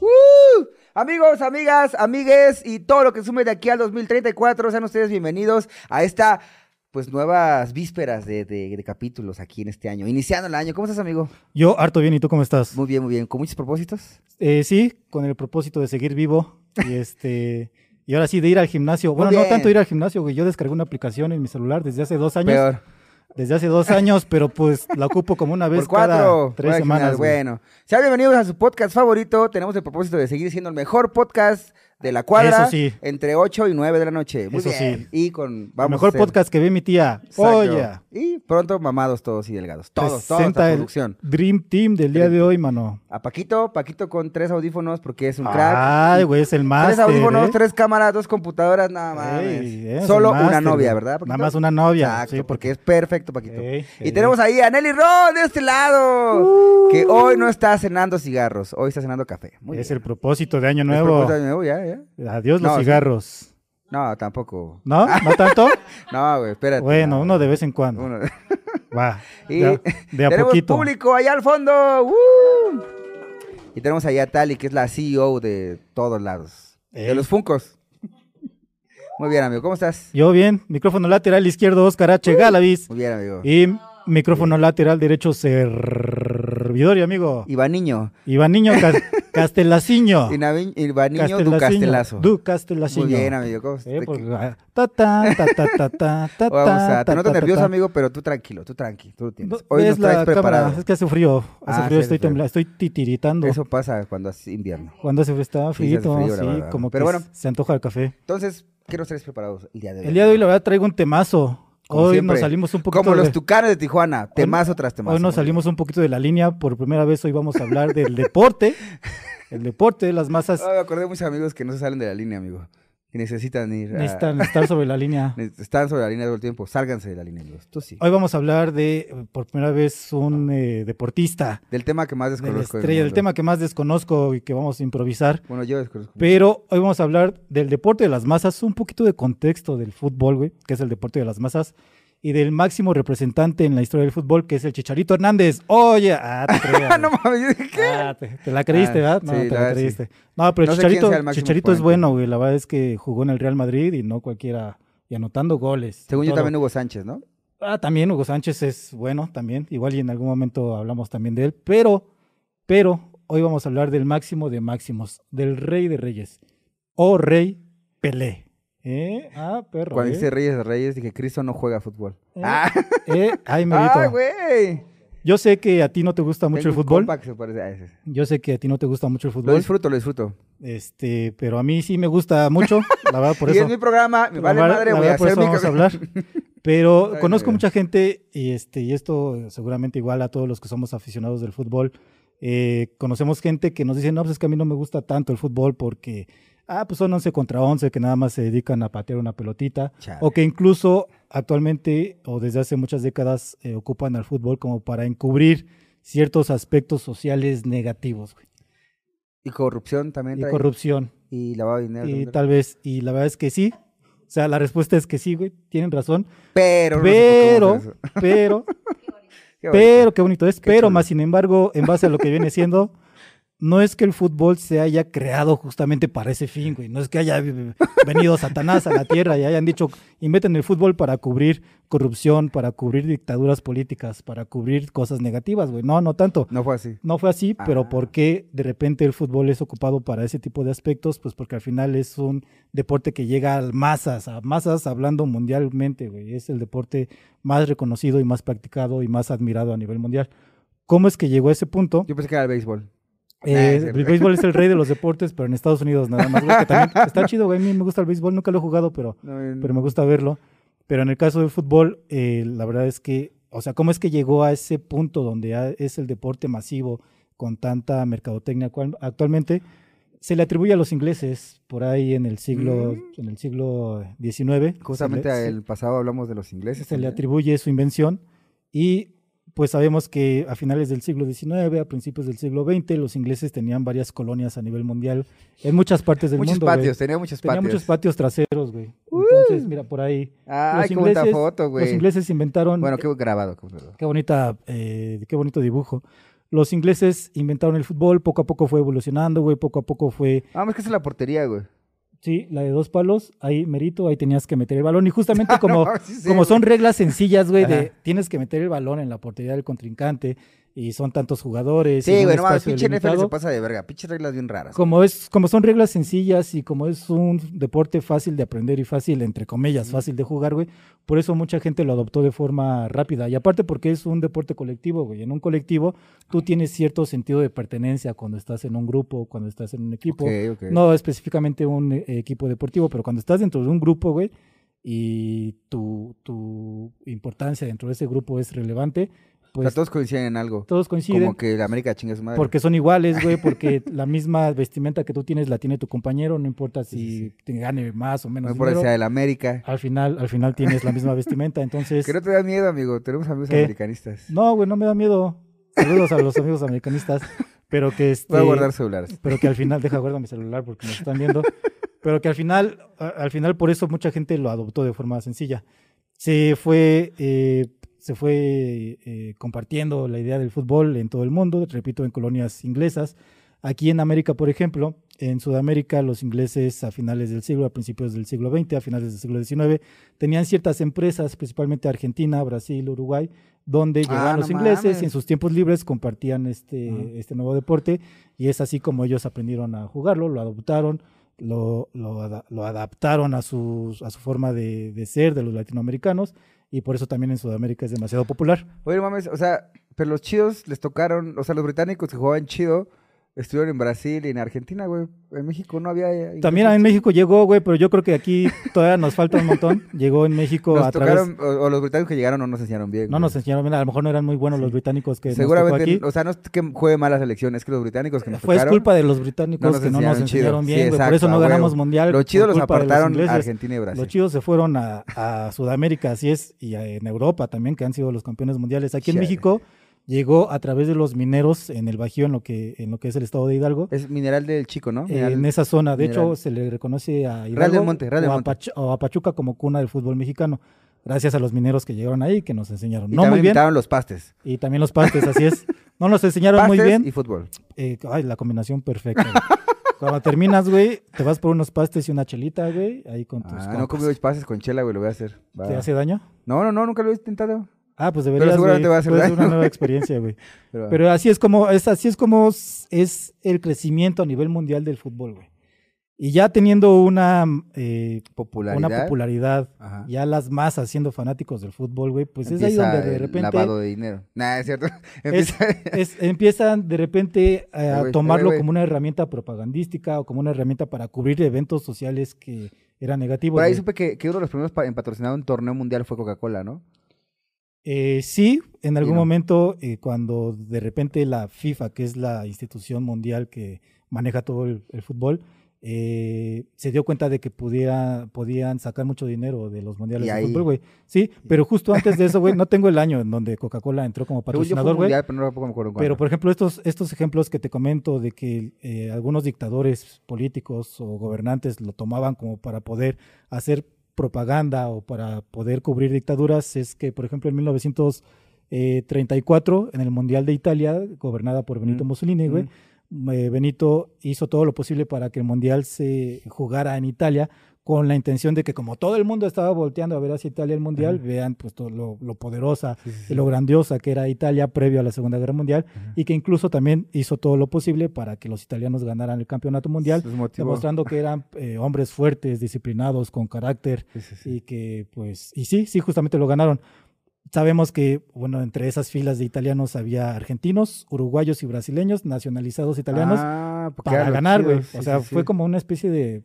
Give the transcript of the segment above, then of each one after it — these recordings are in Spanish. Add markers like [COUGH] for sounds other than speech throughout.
¡Uh! Amigos, amigas, amigues y todo lo que sume de aquí al 2034, sean ustedes bienvenidos a esta, pues, nuevas vísperas de, de- de capítulos aquí en este año, iniciando el año. ¿Cómo estás, amigo? Yo harto bien, ¿y tú cómo estás? Muy bien, muy bien. ¿Con muchos propósitos? Eh, sí, con el propósito de seguir vivo y [LAUGHS] este y ahora sí de ir al gimnasio. Bueno, no tanto ir al gimnasio, güey. Yo descargué una aplicación en mi celular desde hace dos años. Peor. Desde hace dos años, pero pues la ocupo como una vez Por cuatro. cada tres semanas. Bueno, sean bienvenidos a su podcast favorito. Tenemos el propósito de seguir siendo el mejor podcast de la cuadra. Eso sí. Entre 8 y 9 de la noche. Muy Eso bien. sí. Y con. El Vamos mejor a hacer- podcast que ve mi tía. Exacto. Oye. Y pronto mamados todos y delgados. Todos, esta el producción. Dream Team del día de hoy, mano. A Paquito, Paquito con tres audífonos porque es un crack. Ay, güey, es el tres máster. audífonos, ¿eh? tres cámaras, dos computadoras, nada más. Ey, Solo el una novia. ¿verdad? Paquito? Nada más una novia. Exacto, sí, porque es perfecto, Paquito. Ey, y ey. tenemos ahí a Nelly Ron de este lado, que hoy no está cenando cigarros, hoy está cenando café. Muy es bien. el propósito de año Es nuevo. propósito de nuevo, ya, ya. Adiós los No, sí. cigarros. No, tampoco. ¿No? ¿No tanto? [LAUGHS] No, güey, espérate. bueno, no. uno de vez en cuando. Uno- [LAUGHS] Va. [LAUGHS] Y de de a tenemos poquito. público allá al fondo. ¡uh! Y tenemos allá a Tali, que es la CEO de todos lados. De los Funcos. Muy bien, amigo. ¿Cómo estás? Yo bien. Micrófono lateral izquierdo, Oscar H. Galavis. Muy bien, amigo. Y micrófono lateral derecho, servidor y amigo. Iván Niño. Iván Niño Cas- [LAUGHS] Castelaciño. Iván Niño du Castelaciño. Castelazo. Du Castelaciño. Muy bien, amigo. ¿Cómo Eh, estás? pues, ah, ta, ta, ta, ta, ta, ta, ta, [LAUGHS] Vamos a, ta, te noto nervioso, amigo, pero tú tranquilo, tú tranqui, tú lo tienes. Hoy nos traes la preparado. cámara, es que hace frío, hace Ah, frío, hace estoy frío. temblando, estoy titiritando. Eso pasa cuando es invierno. Cuando está hace frío, frío, la sí, como que se antoja el café. Entonces, ¿qué nos traes preparados el día de hoy? El día de hoy la verdad traigo un temazo. Como hoy siempre. nos salimos un poquito Como de- los tucanes de Tijuana, temazo tras temazo. Hoy nos salimos un poquito de la línea. Por primera vez hoy vamos a hablar del deporte. [LAUGHS] El deporte de las masas Ay, me acordé de muchos amigos que no se salen de la línea, amigo. Que necesitan ir. a- necesitan [LAUGHS] estar sobre la línea. Están sobre la línea todo el tiempo. Sálganse de la línea, amigos. Tú sí. Hoy vamos a hablar de, eh, por primera vez, un eh, deportista. Del tema que más desconozco. del estrella, del mundo. tema que más desconozco y que vamos a improvisar. Bueno, yo desconozco. Pero hoy vamos a hablar del deporte de las masas, un poquito de contexto del fútbol, güey, que es el deporte de las masas, y del máximo representante en la historia del fútbol, que es el Chicharito Hernández. Oye, ah, te [LAUGHS] Ah, no mames. Ah, te, te la creíste, Ah, ¿verdad? No, sí, te la la verdad, sí. creíste. No, pero No Chicharito, el Chicharito es bueno, güey. La verdad es que jugó en el Real Madrid y no cualquiera, y anotando goles. Según yo también Hugo Sánchez, ¿no? Ah, también Hugo Sánchez es bueno también. Igual y en algún momento hablamos también de él. Pero, pero, hoy vamos a hablar del máximo de máximos, del rey de reyes. O rey Pelé. ¿Eh? Ah, perro. Cuando ¿eh? dice Reyes de Reyes, dije, Cristo no juega fútbol. Eh, Ah, Eh, ay, [LAUGHS] merito. ¡Ay, güey! Yo sé que a ti no te gusta mucho Tengo el fútbol. compa que se parece a ese. Yo sé que a ti no te gusta mucho el Lo fútbol. disfruto, lo disfruto. Este, pero a mí sí me gusta mucho, la verdad, por [LAUGHS] y eso. es mi programa, me vale madre, la voy a por hacer eso mi vamos a hablar. [LAUGHS] Pero Ay, conozco no, mucha gente, y este, y esto seguramente igual a todos los que somos aficionados del fútbol, eh, conocemos gente que nos dice, no, pues es que a mí no me gusta tanto el fútbol porque, ah, pues son 11 contra 11 que nada más se dedican a patear una pelotita, Chale. o que incluso actualmente o desde hace muchas décadas eh, ocupan al fútbol como para encubrir ciertos aspectos sociales negativos güey, Y corrupción también y trae. corrupción. Y lavado de dinero. Y tal vez, y la verdad es que sí. O sea, la respuesta es que sí, güey, tienen razón. Pero, no Pero, hacer eso. pero, [LAUGHS] Qué pero, qué bonito es. Qué Pero, chulo. más sin embargo, en base a lo que viene siendo, [LAUGHS] no es que el fútbol se haya creado justamente para ese fin, güey. No es que haya venido Satanás a la tierra y hayan dicho, inventen el fútbol para cubrir corrupción, para cubrir dictaduras políticas, para cubrir cosas negativas, güey. No, no tanto. No fue así. No fue así, pero Ah. ¿por qué de repente el fútbol es ocupado para ese tipo de aspectos? Pues porque al final es un deporte que llega a masas, a masas hablando mundialmente, güey. Es el deporte más reconocido y más practicado y más admirado a nivel mundial. ¿Cómo es que llegó a ese punto? Yo pensé que era el béisbol. Eh, el béisbol es el rey de los [LAUGHS] deportes, pero en Estados Unidos nada más. que también [LAUGHS] está chido, güey. A mí me gusta el béisbol, nunca lo he jugado, pero No, pero me gusta verlo. Pero en el caso del fútbol, eh, la verdad es que, o sea, ¿cómo es que llegó a ese punto donde es el deporte masivo con tanta mercadotecnia actualmente? Se le atribuye a los ingleses por ahí en el siglo, Mm. en el siglo XIX. Justamente le, el pasado hablamos de los ingleses. se le también. atribuye su invención y pues sabemos que a finales del siglo XIX, a principios del siglo XX, los ingleses tenían varias colonias a nivel mundial en muchas partes del muchos mundo. patios, tenía muchos Tenía patios. muchos patios traseros, güey. Entonces, mira, por ahí. Ay, los qué bonita foto, güey. Los ingleses inventaron. Bueno, qué grabado. qué bonita, eh, qué bonito dibujo. Los ingleses inventaron el fútbol, poco a poco fue evolucionando, güey, poco a poco fue, Vamos, que esa es la portería, güey. Sí, la de dos palos, ahí merito, ahí tenías que meter el balón. Y justamente [LAUGHS] como, No, sí sé, como güey. son reglas sencillas, güey, de tienes que meter el balón en la portería del contrincante y son tantos jugadores. Sí, en un güey, no mames, pinche NFL se pasa de verga. Pinches reglas bien raras. como es, como son reglas sencillas y como es un deporte fácil de aprender y fácil, entre comillas, fácil de jugar, güey, por eso mucha gente lo adoptó de forma rápida. Y aparte porque es un deporte colectivo, güey. En un colectivo tú tienes cierto sentido de pertenencia cuando estás en un grupo, cuando estás en un equipo. Ok, ok. No específicamente un eh, equipo deportivo, pero cuando estás dentro de un grupo, güey, y tu, tu importancia dentro de ese grupo es relevante, o sea, pues todos coinciden en algo. todos coinciden. Como que la América chinga su madre. Porque son iguales, güey, porque [LAUGHS] la misma vestimenta que tú tienes la tiene tu compañero, no importa si Sí, sí, te gane más o menos no importa si sea de la América. al final, al final tienes la misma vestimenta, entonces... [LAUGHS] Que no te da miedo, amigo. Tenemos amigos ¿Qué? americanistas. No, güey, no me da miedo. Saludos a los amigos americanistas, pero que este... Voy a guardar celulares. Pero que al final, deja guardo mi celular porque nos están viendo, pero que al final, al final por eso mucha gente lo adoptó de forma sencilla. Se fue, eh, se fue eh, compartiendo la idea del fútbol en todo el mundo, repito, en colonias inglesas. Aquí en América, por ejemplo, en Sudamérica, los ingleses a finales del siglo, a principios del siglo XX, a finales del siglo XIX, tenían ciertas empresas, principalmente Argentina, Brasil, Uruguay, donde Ah, llegaban no los ingleses mames. y en sus tiempos libres compartían este, este nuevo deporte y es así como ellos aprendieron a jugarlo, lo adoptaron, lo, lo, lo adaptaron a, sus, a su forma de, de ser de los latinoamericanos y por eso también en Sudamérica es demasiado popular. Oye, mames, o sea, pero los chidos les tocaron, o sea, los británicos que jugaban chido estuvieron en Brasil y en Argentina, güey. En México no había. eh, También en México llegó, güey, pero yo creo que aquí todavía nos falta un montón. [LAUGHS] Llegó en México Nos a través... tocaron, o, o los británicos que llegaron no nos enseñaron bien. No güey. nos enseñaron bien, a lo mejor no eran muy buenos los británicos que nos tocó Seguramente, aquí. o sea, no es que juegue mal la selección, es que los británicos que nos Fue tocaron, culpa de los británicos no que no nos enseñaron chido. enseñaron Sí, bien, güey, por eso no ganamos mundial. los chidos los apartaron a. Argentina y Brasil. Los chidos se fueron a, a Sudamérica, así es, y a- en Europa también, que han sido los campeones mundiales. Aquí en. México llegó a través de los mineros en el Bajío, en lo que, en lo que es el estado de Hidalgo. Es mineral del chico, ¿no? Mineral- en esa zona, de mineral. hecho, se le reconoce a del Hidalgo Monte, Real del o, a Monte. O a Pachuca como cuna del fútbol mexicano, gracias a los mineros que llegaron ahí, que nos enseñaron. y no también muy bien, los pastes. y también los pastes, así es. No nos enseñaron muy bien. y fútbol. Eh, ay, la combinación perfecta. Cuando terminas, güey, te vas por unos pastes y una chelita, güey, ahí con tus Ah, no he compas. comido pastes con chela, güey, lo voy a hacer. Va. ¿Te hace daño? No, no, no, nunca lo he intentado. Ah, pues deberías, seguramente güey, va a ser una nueva [LAUGHS] experiencia, güey. Pero, Pero así es como es así es como es el crecimiento a nivel mundial del fútbol, güey. Y ya teniendo una eh, popularidad. una popularidad, Ajá. ya las masas siendo fanáticos del fútbol, güey, pues es ahí donde de el repente lavado de dinero. Nah, es cierto. [LAUGHS] Empieza... es- empiezan de repente eh, a tomarlo como una herramienta propagandística o como una herramienta para cubrir eventos sociales que eran negativos. Por ahí güey. supe que, que uno de los primeros en patrocinar un torneo mundial fue Coca-Cola, ¿no? Eh, sí, en algún no. momento, eh, cuando de repente la FIFA, que es la institución mundial que maneja todo el, el fútbol, eh, se dio cuenta de que pudiera, podían sacar mucho dinero de los mundiales de fútbol, güey. [LAUGHS] Sí, pero justo antes de eso, güey, no tengo el año en donde Coca-Cola entró como patrocinador, güey. pero no por ejemplo, estos, estos ejemplos que te comento de que eh, algunos dictadores políticos o gobernantes lo tomaban como para poder hacer propaganda o para poder cubrir dictaduras, es que, por ejemplo, en 1934, en el Mundial de Italia, gobernada por Benito Mm. Mussolini, güey, eh, Benito hizo todo lo posible para que el Mundial se jugara en Italia con la intención de que como todo el mundo estaba volteando a ver hacia Italia el Mundial, Ajá. vean pues todo lo, lo poderosa Sí, sí, y sí. lo grandiosa que era Italia previo a la Segunda Guerra Mundial Ajá. y que incluso también hizo todo lo posible para que los italianos ganaran el campeonato mundial, demostrando que eran eh, hombres fuertes, disciplinados, con carácter y que pues, y sí, sí, justamente lo ganaron. Sabemos que, bueno, entre esas filas de italianos había argentinos, uruguayos y brasileños, nacionalizados italianos, Ah, para ganar, güey. O sea, fue como una especie de,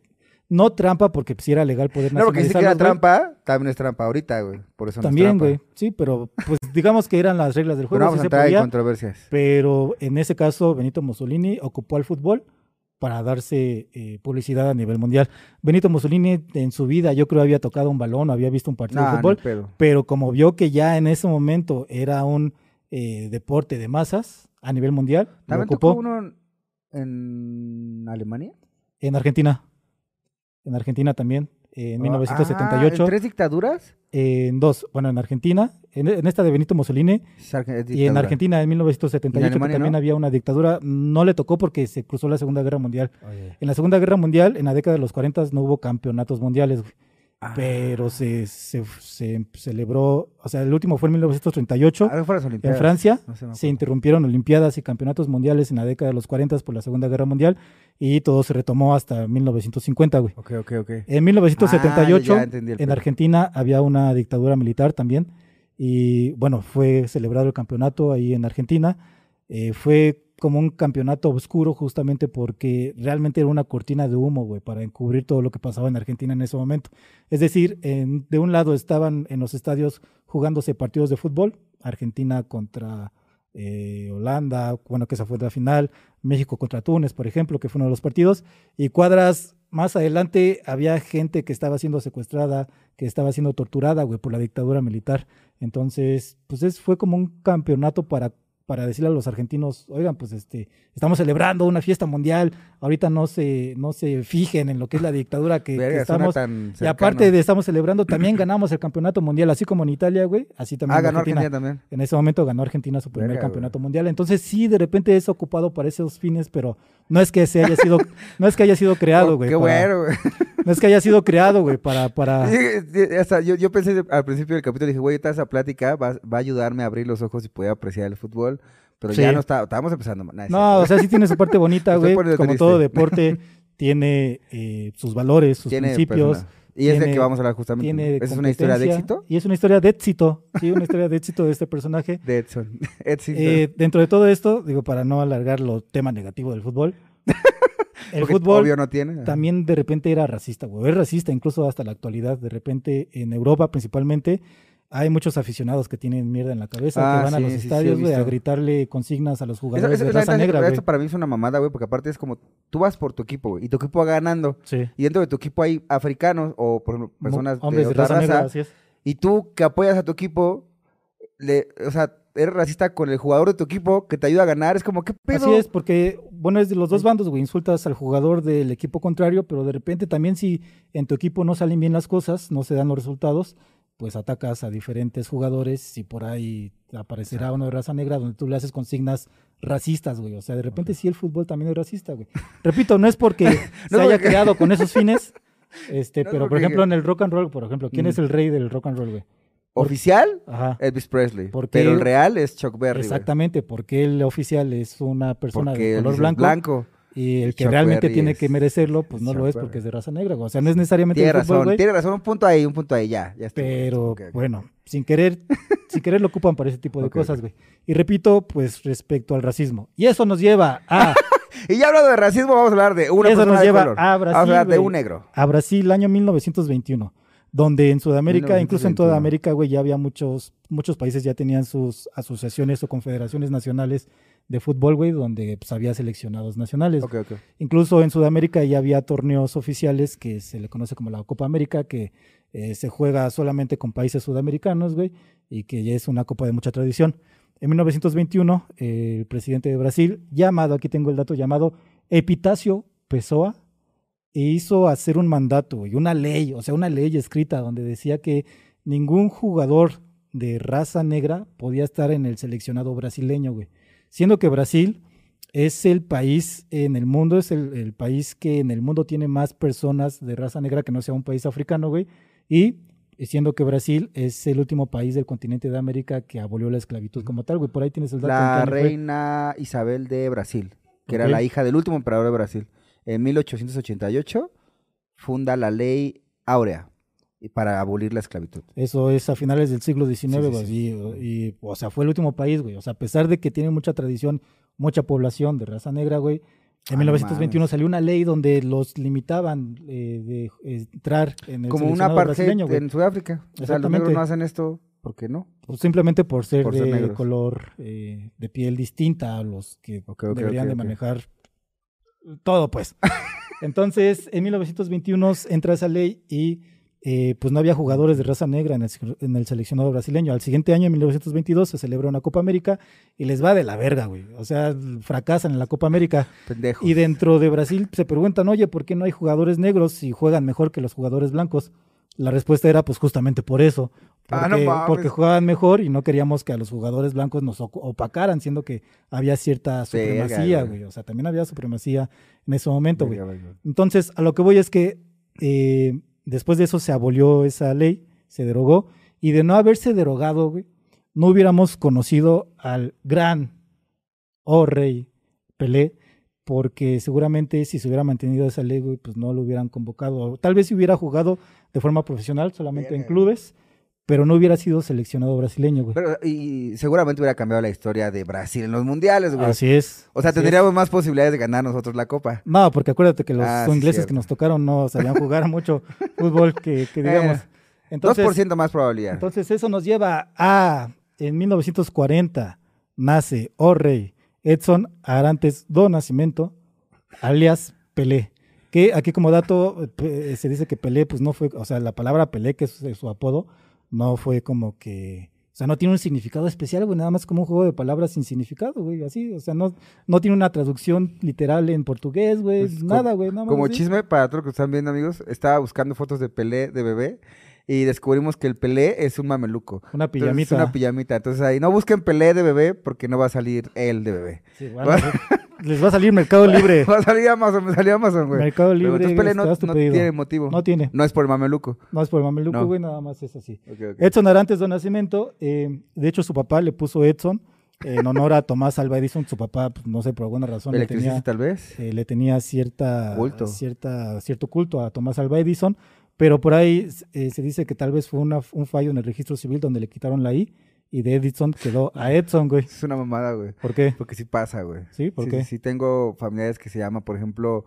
no trampa, porque si era legal poder No, porque si que era nacionalizarlos, güey. trampa, también es trampa ahorita, güey. Por eso no es También, güey. Sí, pero pues [LAUGHS] digamos que eran las reglas del Pero juego. no vamos sí a entrar en controversias. pero en ese caso Benito Mussolini ocupó al fútbol para darse eh, publicidad a nivel mundial. Benito Mussolini en su vida yo creo había tocado un balón, o había visto un partido No, de no fútbol, pedo. pero como vio que ya en ese momento era un eh, deporte de masas a nivel mundial. ¿También ocupó tocó uno en Alemania? en Argentina. En Argentina también, en Ah, 1978. ¿en ¿Tres dictaduras? en dos, bueno, en Argentina, en, en esta de Benito Mussolini, es y en. Argentina en 1978 que Alemania, también no? había una dictadura, no le tocó porque se cruzó la Segunda Guerra Mundial. En la Segunda Guerra Mundial, en la década de los 40 no hubo campeonatos mundiales, güey, Ah. pero se, se, se celebró, o sea, el último fue en 1938 Ah, en. Francia. No Se interrumpieron Olimpiadas y campeonatos mundiales en la década de los 40 por la Segunda Guerra Mundial y todo se retomó hasta 1950, güey. Ok, ok, ok. En 1978, Ah, en. Argentina había una dictadura militar también. Y bueno, fue celebrado el campeonato ahí en Argentina. Eh, fue como un campeonato oscuro justamente porque realmente era una cortina de humo, güey, para encubrir todo lo que pasaba en Argentina en ese momento. Es decir, en- de un lado estaban en los estadios jugándose partidos de fútbol, Argentina contra eh, Holanda, bueno, que esa fue la final, México contra Túnez, por ejemplo, que fue uno de los partidos, y cuadras más adelante había gente que estaba siendo secuestrada, que estaba siendo torturada, güey, por la dictadura militar. Entonces, pues es, fue como un campeonato para, para decirle a los argentinos, oigan, pues este, estamos celebrando una fiesta mundial, ahorita no se, no se fijen en lo que es la dictadura que, Verga, estamos. Y aparte de estamos celebrando, también ganamos el campeonato mundial, así como en Italia, güey, así también Ah, ganó Argentina. Argentina también. En ese momento ganó Argentina su primer Verga, campeonato mundial. Entonces sí, de repente es ocupado para esos fines, pero no es que se haya sido, no es que haya sido creado, Oh, güey. Qué para- bueno, güey. No es que haya sido creado, güey, para, para. [LAUGHS] Hasta yo, yo pensé al principio del capítulo, dije, güey, toda esa plática va, va a ayudarme a abrir los ojos y poder apreciar el fútbol. Pero ya no está, estábamos empezando. Nah, No, o sea, sí tiene su parte bonita, [LAUGHS] güey. Como triste. todo deporte, [LAUGHS] tiene eh, sus valores, sus Tiene principios. persona. Y es de que vamos a hablar justamente. Tiene ¿Esa es una historia de éxito? Y es una historia de éxito. Sí, una historia de éxito de este personaje. [LAUGHS] De Edson. [LAUGHS] éxito. Eh, dentro de todo esto, digo, para no alargar lo tema negativo del fútbol, [LAUGHS] el Porque fútbol Obvio no tiene. también de repente era racista, güey. Es racista incluso hasta la actualidad. De repente en Europa principalmente hay muchos aficionados que tienen mierda en la cabeza, Ah, que van a los sí, estadios, güey, a gritarle consignas a los Eso, jugadores eso- de la raza negra, esto güey. para mí es una mamada, güey, porque aparte es como, tú vas por tu equipo, güey, y tu equipo va ganando. Sí. Y dentro de tu equipo hay africanos o, por ejemplo, personas Hombres de otra raza. negra, así es. y tú que apoyas a tu equipo, le, o sea, eres racista con el jugador de tu equipo que te ayuda a ganar. Es como, ¿qué pedo? Así es, porque, bueno, es de los dos bandos, güey. Insultas al jugador del equipo contrario, pero de repente también si en tu equipo no salen bien las cosas, no se dan los resultados, pues atacas a diferentes jugadores y por ahí aparecerá uno de raza negra donde tú le haces consignas racistas, güey. O sea, de repente sí el fútbol también es racista, güey. Repito, no es porque [LAUGHS] se haya porque- creado con esos fines, [LAUGHS] este, No, pero por ejemplo en el rock and roll, por ejemplo, ¿quién Mm. es el rey del rock and roll, güey? Oficial, Ajá. Elvis Presley. ¿Por Pero el real es Chuck Berry. güey, Exactamente, porque el oficial es una persona Porque de color blanco. Y el que Chuck realmente Berry tiene es- que merecerlo, pues es no lo es porque Berry. es de raza negra. güey. O sea, no es necesariamente Tiene fútbol, razón, güey, tiene razón. Un punto ahí, un punto ahí, ya. ya pero bueno, sin querer, [LAUGHS] sin querer lo ocupan para ese tipo de cosas, güey. Y repito, pues respecto al racismo. Y eso nos lleva a, [LAUGHS] Y ya hablando de racismo, vamos a hablar de una Eso persona nos de lleva color. a Vamos a hablar de Brasil, un negro. a Brasil, año 1921, donde en Sudamérica, incluso en 1921. toda América, güey, ya había muchos, muchos países ya tenían sus asociaciones o confederaciones nacionales de fútbol, güey, donde pues, había seleccionados nacionales. Incluso en Sudamérica ya había torneos oficiales que se le conoce como la Copa América, que eh, se juega solamente con países sudamericanos, güey, y que ya es una copa de mucha tradición. En 1921, eh, el presidente de Brasil, llamado, aquí tengo el dato, llamado Epitácio Pessoa, hizo hacer un mandato y una ley, o sea, una ley escrita donde decía que ningún jugador de raza negra podía estar en el seleccionado brasileño, güey. Siendo que Brasil es el país en el mundo, es el, el país que en el mundo tiene más personas de raza negra que no sea un país africano, güey. Y siendo que Brasil es el último país del continente de América que abolió la esclavitud como tal, güey. Por ahí tienes el dato. ¿en qué La reina Isabel de Brasil, que era la hija del último emperador de Brasil. En 1888 funda la ley áurea para abolir la esclavitud. Eso es a finales del siglo XIX, Sí, sí, güey. sí. Y, y, o sea, fue el último país, güey. O sea, a pesar de que tiene mucha tradición, mucha población de raza negra, güey. En Ah, no 1921 mames. salió una ley donde los limitaban eh, de eh, entrar en el Como una parte en Sudáfrica. O sea, los negros no hacen esto, ¿por qué no? Pues simplemente por ser Por ser de negros. color eh, de piel distinta a los que deberían de manejar todo, pues. [LAUGHS] Entonces, en 1921 entra esa ley y eh, pues no había jugadores de raza negra en el, en el seleccionado brasileño. Al siguiente año, en 1922, se celebra una Copa América y les va de la verga, güey. O sea, fracasan en la Copa América. Pendejo. Y dentro de Brasil se preguntan, oye, ¿por qué no hay jugadores negros si juegan mejor que los jugadores blancos? La respuesta era, pues justamente por eso. Porque, Ah, no mames. porque jugaban mejor y no queríamos que a los jugadores blancos nos opacaran, siendo que había cierta supremacía, güey. O sea, también había supremacía en ese momento, güey. Entonces, a lo que voy es que eh, después de eso se abolió esa ley, se derogó, y de no haberse derogado, güey, no hubiéramos conocido al gran oh rey Pelé, porque seguramente si se hubiera mantenido esa ley, güey, pues no lo hubieran convocado. O tal vez si hubiera jugado de forma profesional, solamente en clubes, pero no hubiera sido seleccionado brasileño, güey. Pero, y seguramente hubiera cambiado la historia de Brasil en los mundiales, güey. Así es. O sea, es. tendríamos más posibilidades de ganar nosotros la copa. No, porque acuérdate que los Ah, ingleses cierto. que nos tocaron no sabían jugar [LAUGHS] mucho fútbol que, que digamos. Eh, Entonces, 2% más probabilidad. entonces eso nos lleva a, en 1940, nace o rey Edson Arantes do Nascimento, alias Pelé. Que aquí como dato eh, se dice que Pelé, pues no fue, o sea, la palabra Pelé, que es su apodo, no fue como que, o sea, no tiene un significado especial, güey, nada más como un juego de palabras sin significado, güey, así, o sea, no, no tiene una traducción literal en portugués, güey, Pues, nada, güey, nada más Como así. chisme para todos los que están viendo, amigos, estaba buscando fotos de Pelé de bebé y descubrimos que el Pelé es un mameluco. Una Entonces, pijamita. Es una pijamita. Entonces ahí, no busquen Pelé de bebé porque no va a salir él de bebé. Sí, bueno, [LAUGHS] les va a salir Mercado Libre. [LAUGHS] Va a salir Amazon, me salió Amazon, güey. Mercado Pero Libre, entonces no, tiene motivo. No tiene. No es por el mameluco. No es por el mameluco, No. güey, nada más es así. Ok, ok. Edson Arantes do Nascimento, eh, de hecho su papá le puso Edson en honor a Tomás Alva Edison. Su papá, pues, no sé, por alguna razón le tenía, tal vez. eh, le tenía cierta, Culto. cierta, cierto culto a Tomás Alva Edison, pero por ahí eh, se dice que tal vez fue una- un fallo en el registro civil donde le quitaron la I y de Edison quedó a Edson, güey. Es una mamada, güey. ¿Por qué? Porque sí pasa, güey. ¿Sí? ¿Por sí, qué? Sí, sí, tengo familiares que se llama, por ejemplo,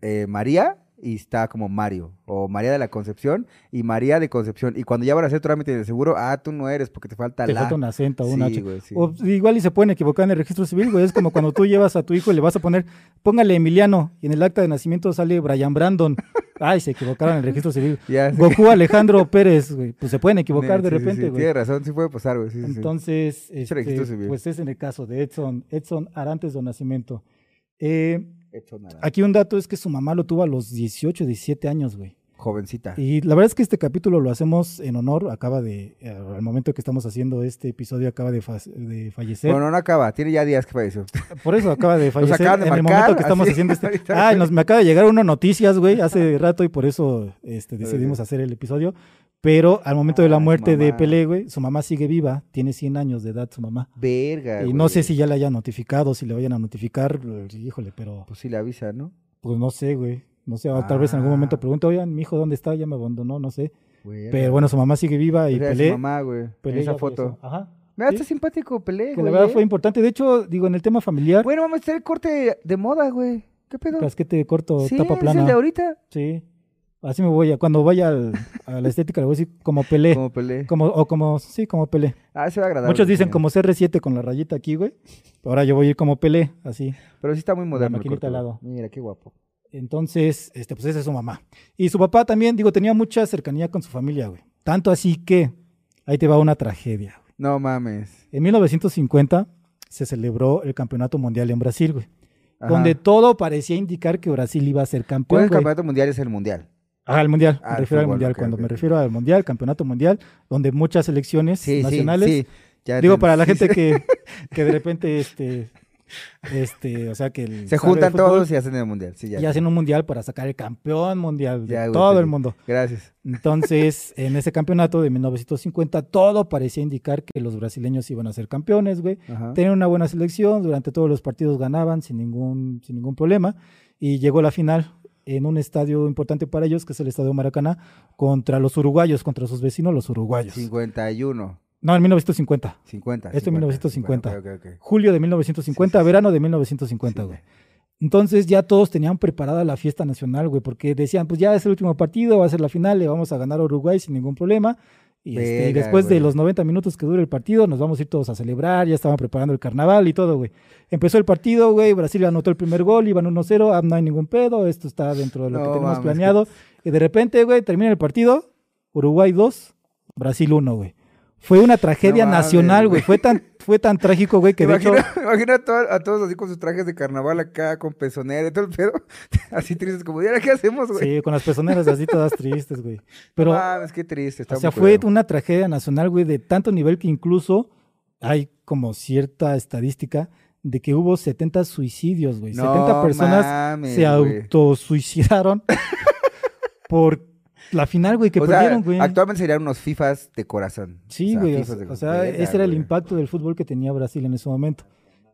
eh, María y está como Mario. O María de la Concepción y María de Concepción. Y cuando ya van a hacer trámite de seguro, ah, tú no eres porque te falta Te la. falta un acento, un Sí, H. güey, sí. O igual y se pueden equivocar en el registro civil, güey. Es como cuando tú llevas a tu hijo y le vas a poner, póngale Emiliano, y en el acta de nacimiento sale Brian Brandon. Ay, se equivocaron en el registro civil. [LAUGHS] Ya, sí. Goku Alejandro Pérez, güey. Pues se pueden equivocar de repente, güey. Tiene razón, sí puede pasar, güey. Entonces, este, pues es en el caso de Edson, Edson Arantes do Nacimiento. Eh, Hecho nada. aquí un dato es que su mamá lo tuvo a los 18, 17 años, güey. Jovencita. Y la verdad es que este capítulo lo hacemos en honor, acaba de, eh, al momento que estamos haciendo este episodio, acaba de, fa- de fallecer. Bueno, no acaba, tiene ya días que falleció. Por eso acaba de [LAUGHS] fallecer de en el momento que estamos así, haciendo este. Ah, nos, me acaba de llegar una noticias, güey, hace rato y por eso este, [LAUGHS] decidimos hacer el episodio. Pero al momento de Ah, la muerte de. Pelé, güey, su mamá sigue viva, tiene 100 años de edad su mamá. Verga, Y no sé si ya le hayan notificado, si le vayan a notificar, eh, híjole, pero Pues sí le avisa, ¿no? pues no sé, güey. No sé, tal vez en algún momento Ah. pregunte, oigan, mi hijo, ¿dónde está? Ya me abandonó, no sé. Pero bueno, su mamá sigue viva y Mira, su Pelé. mamá, güey. en Pelé esa foto. falleció. Ajá. Mira, Sí. está simpático Pelé, Que güey. la verdad ¿eh? fue importante. De hecho, digo, en el tema familiar, Bueno, vamos a hacer el corte de moda, güey. ¿Qué pedo? casquete corto, sí, tapa es plana. el de ahorita. Sí. Así me voy a, cuando vaya al- a la estética le voy a decir como Pelé. Como Pelé. Como, o como, sí, como Pelé. Ah, se va a agradar. Muchos dicen como CR7 con la rayita aquí, güey. Ahora yo voy a ir como Pelé, así. Pero sí está muy moderno. el maquinita al lado. Mira, qué guapo. Entonces, este, pues esa es su mamá. Y su papá también, digo, tenía mucha cercanía con su familia, güey. Tanto así que ahí te va una tragedia. güey. No mames. En 1950 se celebró el Campeonato Mundial en Brasil, güey. Ajá. Donde todo parecía indicar que Brasil iba a ser ¿Cuál campeón, es el campeonato mundial? Es el mundial. Ah, el mundial, Ah, me refiero al mundial. Cuando me refiero al mundial, campeonato mundial, donde muchas selecciones Sí, nacionales, sí, sí. Digo para la gente que, [LAUGHS] que de repente, este, este, o sea que el- Se juntan fútbol todos y hacen el mundial. Sí, ya. y hacen un mundial para sacar el campeón mundial de Ya, todo el mundo. Gracias. Entonces, [LAUGHS] en ese campeonato de 1950, todo parecía indicar que los brasileños iban a ser campeones, güey. Tenían una buena selección, durante todos los partidos ganaban sin ningún, sin ningún problema. Y llegó la final en un estadio importante para ellos, que es el Estadio Maracaná, contra los uruguayos, contra sus vecinos los uruguayos. 51. No, en 1950. 50. Esto en 1950. Ok, ok, ok. Julio de 1950, Sí, sí, verano de 1950, Sí, güey. Entonces ya todos tenían preparada la fiesta nacional, güey, porque decían, pues ya es el último partido, va a ser la final, le vamos a ganar a Uruguay sin ningún problema. Y, este, y después de los 90 minutos que dure el partido, nos vamos a ir todos a celebrar, ya estaban preparando el carnaval y todo, güey. Empezó el partido, güey, Brasil anotó el primer gol, iban 1-0, ah, no hay ningún pedo, esto está dentro de lo que tenemos mames, planeado. Y de repente, güey, termina el partido Uruguay 2, Brasil 1, güey. Fue una tragedia No nacional, güey. Fue tan, fue tan trágico, güey, que de hecho... Imagina, imagina a, to- a todos así con sus trajes de carnaval acá, con pezonera y todo el pedo. [LAUGHS] Así tristes, como, ¿y ahora qué hacemos, güey? Sí, con las personeras así todas tristes, güey. Pero, no mames, qué triste. está o sea, fue una tragedia nacional, güey, de tanto nivel que incluso hay como cierta estadística de que hubo 70 suicidios, güey. 70 No personas mames, se autosuicidaron [LAUGHS] por la final, güey, que o sea, perdieron, güey. actualmente serían unos FIFAs de corazón. Sí, O sea, güey. O, sea, o ese era el impacto del fútbol que tenía Brasil en ese momento.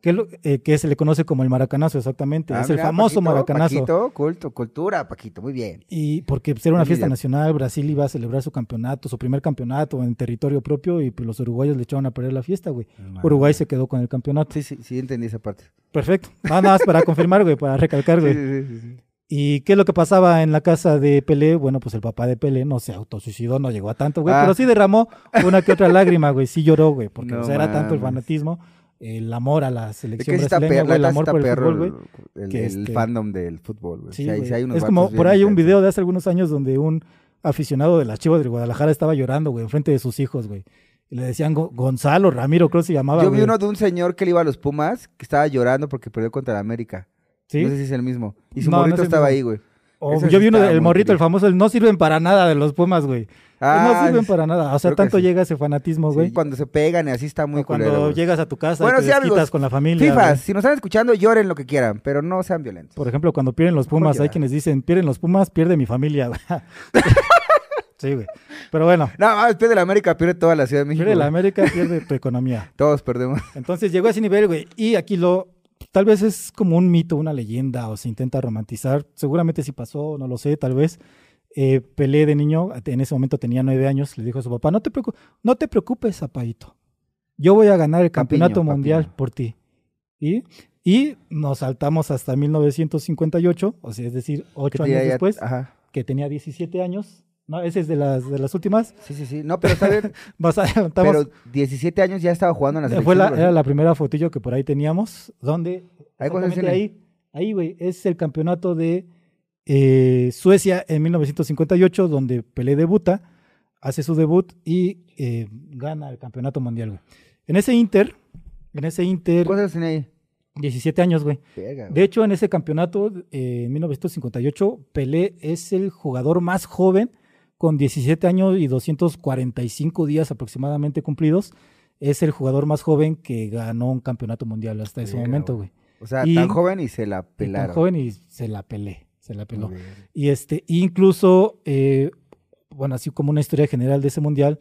Que, lo- eh, que se le conoce como el maracanazo, exactamente. Ah, es el famoso Paquito, maracanazo. Paquito, culto, cultura, Paquito, muy bien. Y porque pues, era una Un fiesta nacional, Brasil iba a celebrar su campeonato, su primer campeonato en territorio propio, y pues los uruguayos le echaron a perder la fiesta, güey. Uruguay se quedó con el campeonato. Sí, sí, sí, entendí esa parte. Perfecto. Nada más para confirmar, güey, para recalcar, [LAUGHS] Sí, güey. sí, sí, sí. ¿Y qué es lo que pasaba en la casa de Pelé? Bueno, pues el papá de Pelé no se autosuicidó, no llegó a tanto, güey, Ah. pero sí derramó una que otra lágrima, güey, sí lloró, güey, porque No o sea, era tanto el fanatismo, el amor a la Es selección que sí está brasileña, güey, el amor por el perro fútbol, güey. el, que este- fandom del fútbol, güey. Sí, hay- güey. hay unos es como, por ahí hay un video de hace algunos años donde un aficionado de las Chivas de Guadalajara estaba llorando, güey, enfrente de sus hijos, güey. Y le decían Go- Gonzalo, Ramiro, creo que se llamaba, Yo vi güey. uno de un señor que le iba a los Pumas, que estaba llorando porque perdió contra la América. ¿Sí? No sé si es el mismo. Y su No, no morrito es el estaba ahí, güey. O ese yo vi uno del morrito, el famoso, el no sirven para nada de los Pumas, güey. Ah, no sirven para nada. O sea, tanto sí. llega ese fanatismo, Sí, güey. cuando se pegan y así está muy O cuando culero, llegas a tu casa Bueno, y te desquitas con la familia. Fifas, güey. si nos están escuchando, lloren lo que quieran, pero no sean violentos. Por ejemplo, cuando pierden los Pumas, hay quienes dicen, pierden los Pumas, pierde mi familia. güey. [LAUGHS] sí, güey. Pero bueno, No, pierde la América, pierde toda la Ciudad de México. pierde la. América, pierde tu economía. [LAUGHS] Todos perdemos. Entonces llegó a ese nivel, güey. Y aquí lo, tal vez es como un mito, una leyenda, o se intenta romantizar. Seguramente sí pasó, no lo sé, tal vez. Eh, Pelé de niño, en ese momento tenía nueve años, le dijo a su papá, no te, preocu- no te preocupes, zapadito. Yo voy a ganar el campeonato Papiño, mundial papiño. por ti. ¿Y? Y nos saltamos hasta 1958, o sea, es decir, ocho años ya- después, que tenía 17 años. No, ese es de las, de las últimas. Sí, sí, sí. No, pero está bien. [LAUGHS] Más adelantamos. pero 17 años ya estaba jugando en la Eh, selección. Fue la, era la primera fotillo que por ahí teníamos, donde Ahí, ahí, güey, es el campeonato de eh, Suecia en 1958, donde Pelé debuta, hace su debut y eh, gana el campeonato mundial, güey. En ese Inter, en ese Inter, ¿Cuántos tiene ahí? 17 años, güey. De hecho, en ese campeonato, eh, en 1958, Pelé es el jugador más joven, con 17 años y 245 días aproximadamente cumplidos. Es el jugador más joven que ganó un campeonato mundial hasta ese momento, güey. O sea, y- tan joven y se la Y tan pelaron. joven y se la pelé, se la peló. Y este, incluso, eh, bueno, así como una historia general de ese mundial,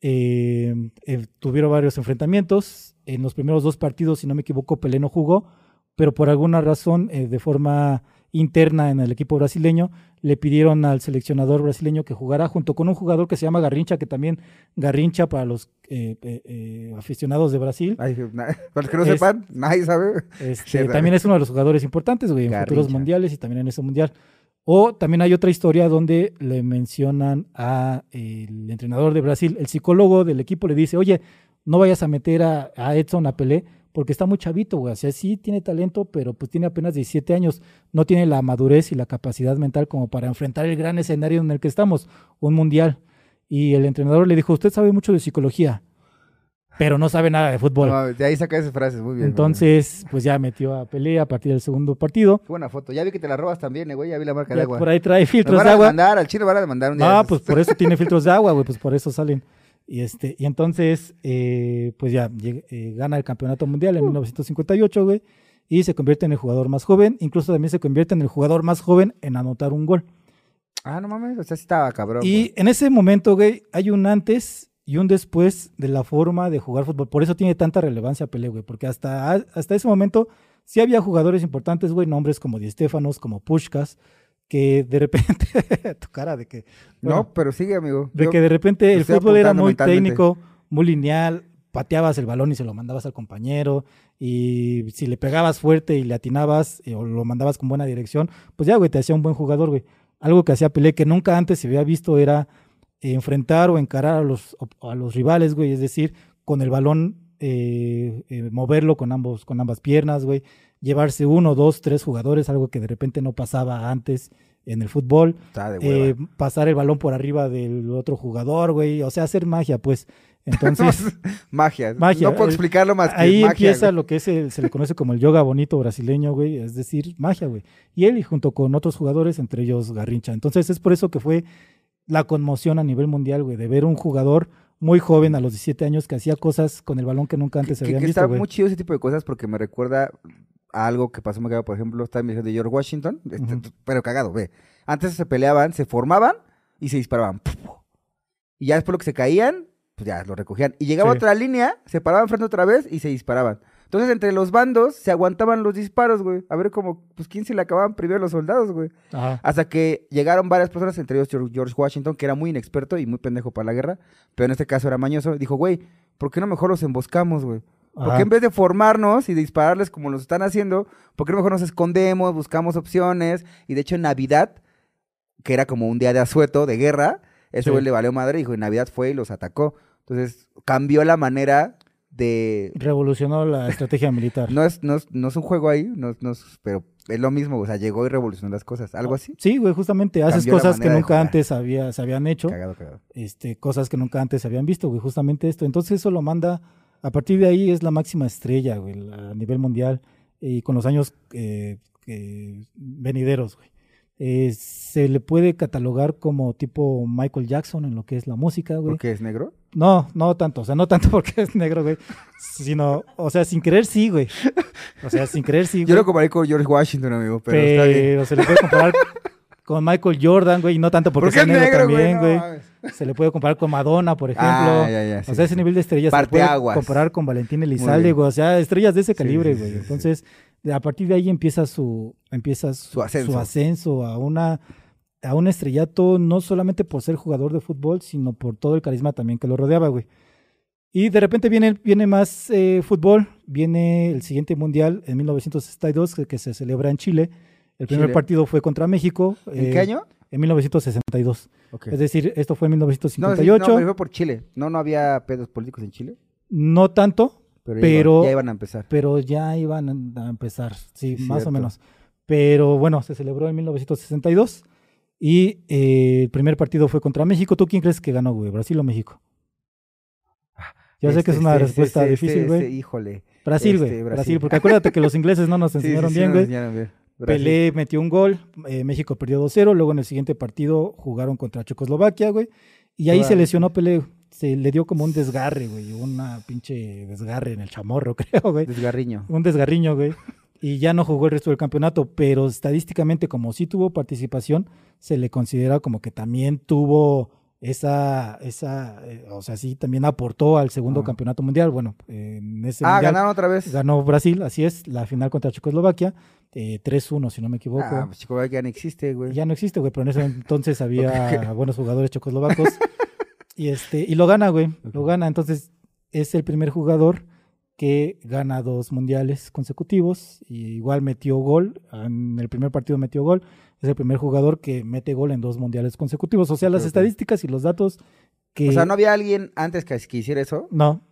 eh, eh, tuvieron varios enfrentamientos. En los primeros dos partidos, si no me equivoco, Pelé no jugó, pero por alguna razón, eh, de forma interna en el equipo brasileño, le pidieron al seleccionador brasileño que jugara junto con un jugador que se llama Garrincha, que también Garrincha para los eh, eh, eh, aficionados de Brasil. Ay, na- [LAUGHS] para los que no Es- sepan, nadie sabe. Este, también es uno de los jugadores importantes, güey, en futuros mundiales y también en ese mundial. O también hay otra historia donde le mencionan a el entrenador de Brasil, el psicólogo del equipo le dice, oye, no vayas a meter a, a Edson a Pelé porque está muy chavito, güey. O sea, sí tiene talento, pero pues tiene apenas 17 años. No tiene la madurez y la capacidad mental como para enfrentar el gran escenario en el que estamos, un mundial. Y el entrenador le dijo, usted sabe mucho de psicología, pero no sabe nada de fútbol. No, de ahí saca esas frases, muy bien. Entonces, pues ya metió a Pelé a partir del segundo partido. Qué buena foto. Ya vi que te la robas también, eh, güey. Ya vi la marca de agua. por ahí trae filtros van de a agua. demandar, al chino van a demandar un día. Ah, pues por eso tiene filtros de agua, güey, pues por eso salen. Y este, y entonces, eh, pues ya eh, gana el campeonato mundial Uh. en 1958, güey, y se convierte en el jugador más joven. Incluso también se convierte en el jugador más joven en anotar un gol. Ah, no mames, o sea, sí estaba cabrón. Y güey. en ese momento, güey, hay un antes y un después de la forma de jugar fútbol. Por eso tiene tanta relevancia Pelé, güey, porque hasta, hasta ese momento sí había jugadores importantes, güey, nombres como Di Stéfanos, como Pushkas, que de repente, [LAUGHS] tu cara de que... bueno, No, pero sigue, amigo. de Yo- que de repente el fútbol era muy técnico, muy lineal, pateabas el balón y se lo mandabas al compañero, y si le pegabas fuerte y le atinabas eh, o lo mandabas con buena dirección, pues ya, güey, te hacía un buen jugador, güey. Algo que hacía Pelé que nunca antes se había visto era eh, enfrentar o encarar a los, a los rivales, güey, es decir, con el balón eh, eh, moverlo con, ambos, con ambas piernas, güey, llevarse uno, dos, tres jugadores, algo que de repente no pasaba antes en el fútbol, Está de eh, pasar el balón por arriba del otro jugador, güey, o sea, hacer magia, pues. [LAUGHS] Entonces, [LAUGHS] magia. magia. No puedo explicarlo más que ahí magia, empieza güey. lo que es el- se le conoce como el yoga bonito brasileño, güey, es decir, magia, güey. Y él, y junto con otros jugadores, entre ellos Garrincha. Entonces, es por eso que fue la conmoción a nivel mundial, güey, de ver un jugador muy joven a los 17 años que hacía cosas con el balón que nunca antes se que, habían que visto, está güey. muy chido ese tipo de cosas porque me recuerda algo que pasó muy cagado, por ejemplo, está en mi de George Washington, este, pero cagado, ve. Antes se peleaban, se formaban y se disparaban. Y ya después lo que se caían, pues ya lo recogían. Y llegaba Sí. otra línea, se paraban frente otra vez y se disparaban. Entonces, entre los bandos se aguantaban los disparos, güey. A ver cómo, pues, quién se le acababan primero los soldados, güey. Ajá. Hasta que llegaron varias personas, entre ellos George- George Washington, que era muy inexperto y muy pendejo para la guerra, pero en este caso era mañoso. Dijo, güey, ¿por qué no mejor los emboscamos, güey? ¿Por Ajá. qué en vez de formarnos y dispararles como los están haciendo, por qué mejor nos escondemos, buscamos opciones? Y de hecho en Navidad, que era como un día de asueto, de guerra, ese Sí. güey le valió madre y dijo, en Navidad fue y los atacó. Entonces cambió la manera de... Revolucionó la [LAUGHS] estrategia militar. No es, no es, no es un juego ahí, no, no es- pero es lo mismo, o sea, llegó y revolucionó las cosas, algo así. Sí, güey, justamente haces Cambió cosas que nunca antes había, se habían hecho, Cagado, cagado. este, cosas que nunca antes se habían visto, güey, justamente esto. Entonces eso lo manda, a partir de ahí es la máxima estrella, güey, a nivel mundial y con los años eh, eh, venideros, güey. Eh, se le puede catalogar como tipo Michael Jackson en lo que es la música, güey. ¿Por qué es negro? No, no tanto, o sea, no tanto [LAUGHS] porque es negro, güey, sino, o sea, sin querer sí, güey. O sea, sin querer sí, Yo güey. lo comparé con George Washington, amigo, pero, está bien. Pero se le puede comparar [LAUGHS] con Michael Jordan, güey, y no tanto porque ¿Por qué sea es negro, negro, güey? también, No güey. mames. se le puede comparar con Madonna, por ejemplo. Ah, ya, ya, sí, o sea, ese sí. nivel de estrellas se le puede Parteaguas. comparar con Valentín Elizalde, güey. O sea, estrellas de ese calibre, güey. Entonces, a partir de ahí empieza su, empieza su, Su ascenso. su ascenso a una a un estrellato, no solamente por ser jugador de fútbol, sino por todo el carisma también que lo rodeaba, güey. Y de repente viene, viene más eh, fútbol, viene el siguiente mundial en 1962 que, que se celebra en Chile. El primer Chile. partido fue contra México. ¿En eh, qué año? En 1962. Ok. Es decir, esto fue en No, sí, 1958. no, No, fue por Chile. No, no había pedos políticos en Chile, tanto, pero, ya Pero- iban- ya iban a empezar. pero ya iban a empezar, sí, Sí, más o menos. Pero bueno, se celebró en 1962 y eh, el primer partido fue contra México. ¿Tú quién crees que ganó, güey? ¿Brasil o México? Ya sé que es Este, una este, respuesta este, difícil, este, güey. este, híjole. Brasil, este, güey. Brasil. Brasil. porque acuérdate que los ingleses no nos [LAUGHS] Sí, sí, enseñaron sí, bien, nos güey. Brasil. Pelé metió un gol, eh, México perdió 2-0, luego en el siguiente partido jugaron contra Checoslovaquia, güey, y ahí se lesionó Pelé, se le dio como un desgarre, güey, una pinche desgarre en el chamorro, [LAUGHS] creo, güey, Desgarriño. un desgarriño, güey, y ya no jugó el resto del campeonato, pero estadísticamente como sí tuvo participación, se le considera como que también tuvo esa, esa, eh, o sea, sí, también aportó al segundo Ah. campeonato mundial, bueno, en ese Ah, mundial ganaron otra vez. ganó Brasil, así es, la final contra Checoslovaquia, eh, 3-1, si no me equivoco. Ah, pues chico, ya no existe, güey. Ya no existe, güey, pero en ese entonces [LAUGHS] había buenos jugadores checoslovacos. y este, y lo gana, güey. Lo gana. Entonces, es el primer jugador que gana dos mundiales consecutivos. Y igual metió gol. En el primer partido metió gol. Es el primer jugador que mete gol en dos mundiales consecutivos. O sea, las estadísticas y los datos que. O sea, ¿no había alguien antes que, que hiciera eso? No,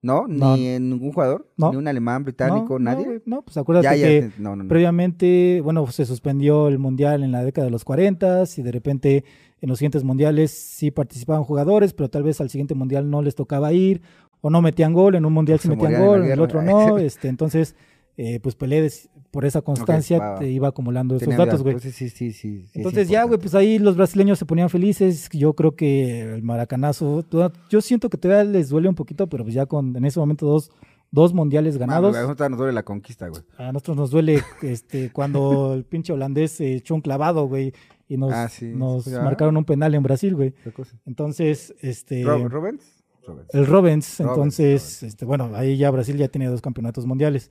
¿No? No. ¿Ni en ningún jugador? No. ¿Ni un alemán, no, británico, no, nadie? güey, no, pues acuérdate ya, ya. que No, no, no. Previamente, bueno, se suspendió el mundial en la década de los 40 y de repente en los siguientes mundiales sí participaban jugadores, pero tal vez al siguiente mundial no les tocaba ir o no metían gol, en un mundial sí metían gol, en el otro no, [LAUGHS] este, entonces eh, pues Pelé des- por esa constancia te iba acumulando esos Tenía datos, güey. Entonces, sí, sí, sí. sí es Entonces ya, güey, pues ahí los brasileños se ponían felices. Yo creo que el maracanazo, yo siento que todavía les duele un poquito, pero pues ya con en ese momento dos, dos mundiales ganados. güey, a nosotros nos duele la conquista, güey. A nosotros nos duele este, cuando el pinche holandés se echó un clavado, güey, y nos, Ah, nos marcaron un penal en Brasil, güey. Entonces, este, el Robens, entonces, este, bueno, ahí ya Brasil ya tiene dos campeonatos mundiales.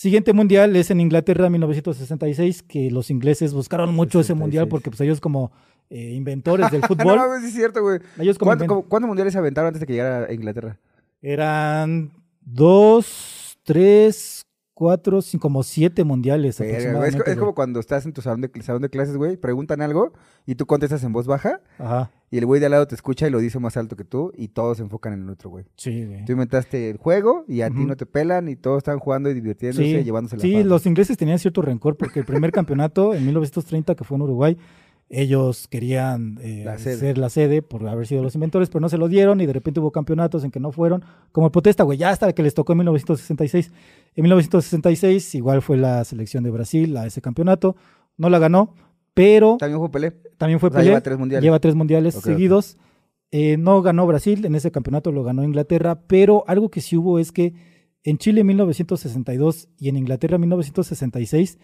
Siguiente mundial es en Inglaterra, 1966, que los ingleses buscaron mucho ese mundial 66. porque pues ellos como eh, inventores del [LAUGHS] no fútbol, sí es cierto, güey. ellos como ¿Cuánto- inven- cómo- ¿Cuántos mundiales se aventaron antes de que llegara a Inglaterra? eran dos, tres, cuatro, cinco, como siete mundiales. Es, como cuando estás en tu salón de, salón de clases, güey, preguntan algo y tú contestas en voz baja Ajá, y el güey de al lado te escucha y lo dice más alto que tú y todos se enfocan en el otro, güey. sí, güey. Tú inventaste el juego y a ti no te pelan y todos están jugando y divirtiéndose y llevándose la sí, paz. los ingleses tenían cierto rencor porque el primer campeonato en 1930 que fue en Uruguay ellos querían eh, La ser la sede por haber sido los inventores, pero no se lo dieron y de repente hubo campeonatos en que no fueron, como protesta, güey, ya hasta que les tocó en 1966. En 1966 igual fue la selección de Brasil a ese campeonato, no la ganó, pero También fue Pelé. también fue O sea, Pelé, lleva tres mundiales. lleva tres mundiales seguidos. Eh, no ganó Brasil, en ese campeonato lo ganó Inglaterra, pero algo que sí hubo es que en Chile en 1962 y en Inglaterra en 1966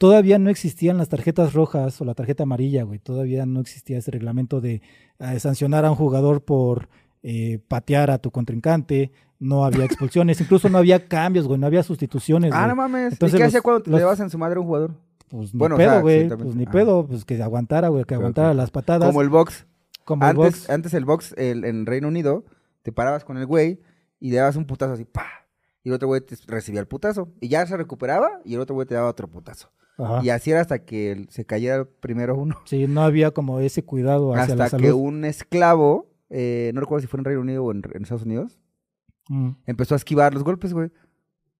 todavía no existían las tarjetas rojas o la tarjeta amarilla, güey. Todavía no existía ese reglamento de eh, sancionar a un jugador por eh, patear a tu contrincante. No había expulsiones, incluso no había cambios, güey. No había sustituciones. Ah, güey. no mames. Entonces ¿Y qué hacía cuando te los- en su madre a un jugador? Pues ni Bueno, o sea, pedo, sí, güey. pues ni Ah. pedo, pues que aguantara, güey, que aguantara las patadas. Como el box. como el Antes, box. antes el box el- en Reino Unido, te parabas con el güey y le dabas un putazo así, pa. Y el otro güey te recibía el putazo. Y ya se recuperaba y el otro güey te daba otro putazo. Ajá. Y así era hasta que se cayera primero uno. Sí, no había como ese cuidado hacia la Hasta salud. que un esclavo, eh, no recuerdo si fue en Reino Unido o en, en Estados Unidos, Mm, empezó a esquivar los golpes, güey.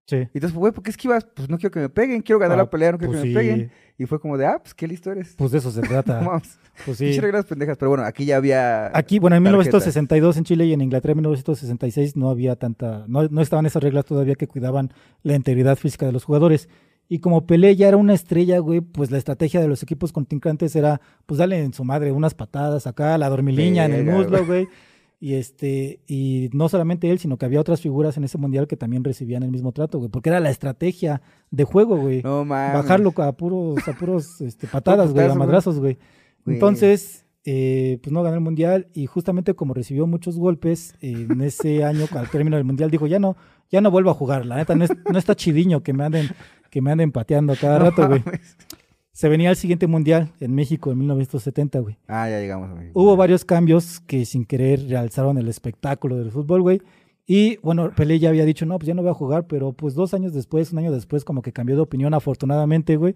sí. Y entonces, güey, ¿por qué esquivas? Pues no quiero que me peguen, quiero ganar Ah, la pelea, no quiero pues que me peguen. Y fue como de, ah, pues qué listo eres. Pues de eso se [LAUGHS] trata. mames. pues sí. Reglas pendejas. Pero bueno, aquí ya había. Aquí, bueno, en tarjetas. 1962 en Chile y en Inglaterra en 1966 no había tanta, no, no estaban esas reglas todavía que cuidaban la integridad física de los jugadores. Y como Pelé ya era una estrella, güey, pues la estrategia de los equipos contrincantes era, pues darle en su madre unas patadas acá, la dormiliña en el muslo, güey. Y este, y no solamente él, sino que había otras figuras en ese mundial que también recibían el mismo trato, güey, porque era la estrategia de juego, güey. No mames. bajarlo a puros, a puros [LAUGHS] este, patadas, güey, a madrazos, güey. Güey. Entonces, eh, pues no ganó el mundial y justamente como recibió muchos golpes eh, en ese año, al término del mundial, dijo, ya no, ya no vuelvo a jugar, la neta, no, es- no está chidiño que me anden, que me anden pateando a cada [LAUGHS] rato, güey. Se venía el siguiente mundial en México en 1970, güey. Ah, ya llegamos. amigo. Hubo varios cambios que sin querer realzaron el espectáculo del fútbol, güey. Y bueno, Pelé ya había dicho, no, pues ya no voy a jugar, pero pues dos años después, un año después, como que cambió de opinión afortunadamente, güey.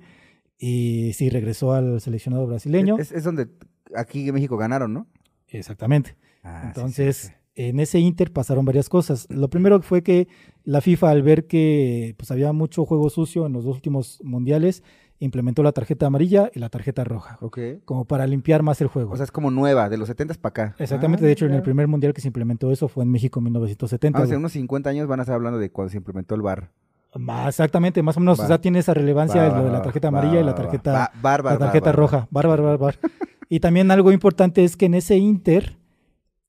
Y sí, regresó al seleccionado brasileño. Es, es donde aquí en México ganaron, ¿no? Exactamente. Ah, sí, Entonces, sí, sí. En ese Inter pasaron varias cosas. Lo primero fue que la FIFA, al ver que pues, había mucho juego sucio en los dos últimos mundiales, implementó la tarjeta amarilla y la tarjeta roja, como para limpiar más el juego. O sea, es como nueva, de los 70 para acá. Exactamente, Ah, de hecho, en el primer mundial que se implementó eso fue en México en 1970. Ah, o sea, güey. en unos 50 años van a estar hablando de cuando se implementó el bar. Más, exactamente, más o menos, Va. o sea, tiene esa relevancia Va, lo de la tarjeta amarilla y la tarjeta, la tarjeta roja. Y también algo importante es que en ese Inter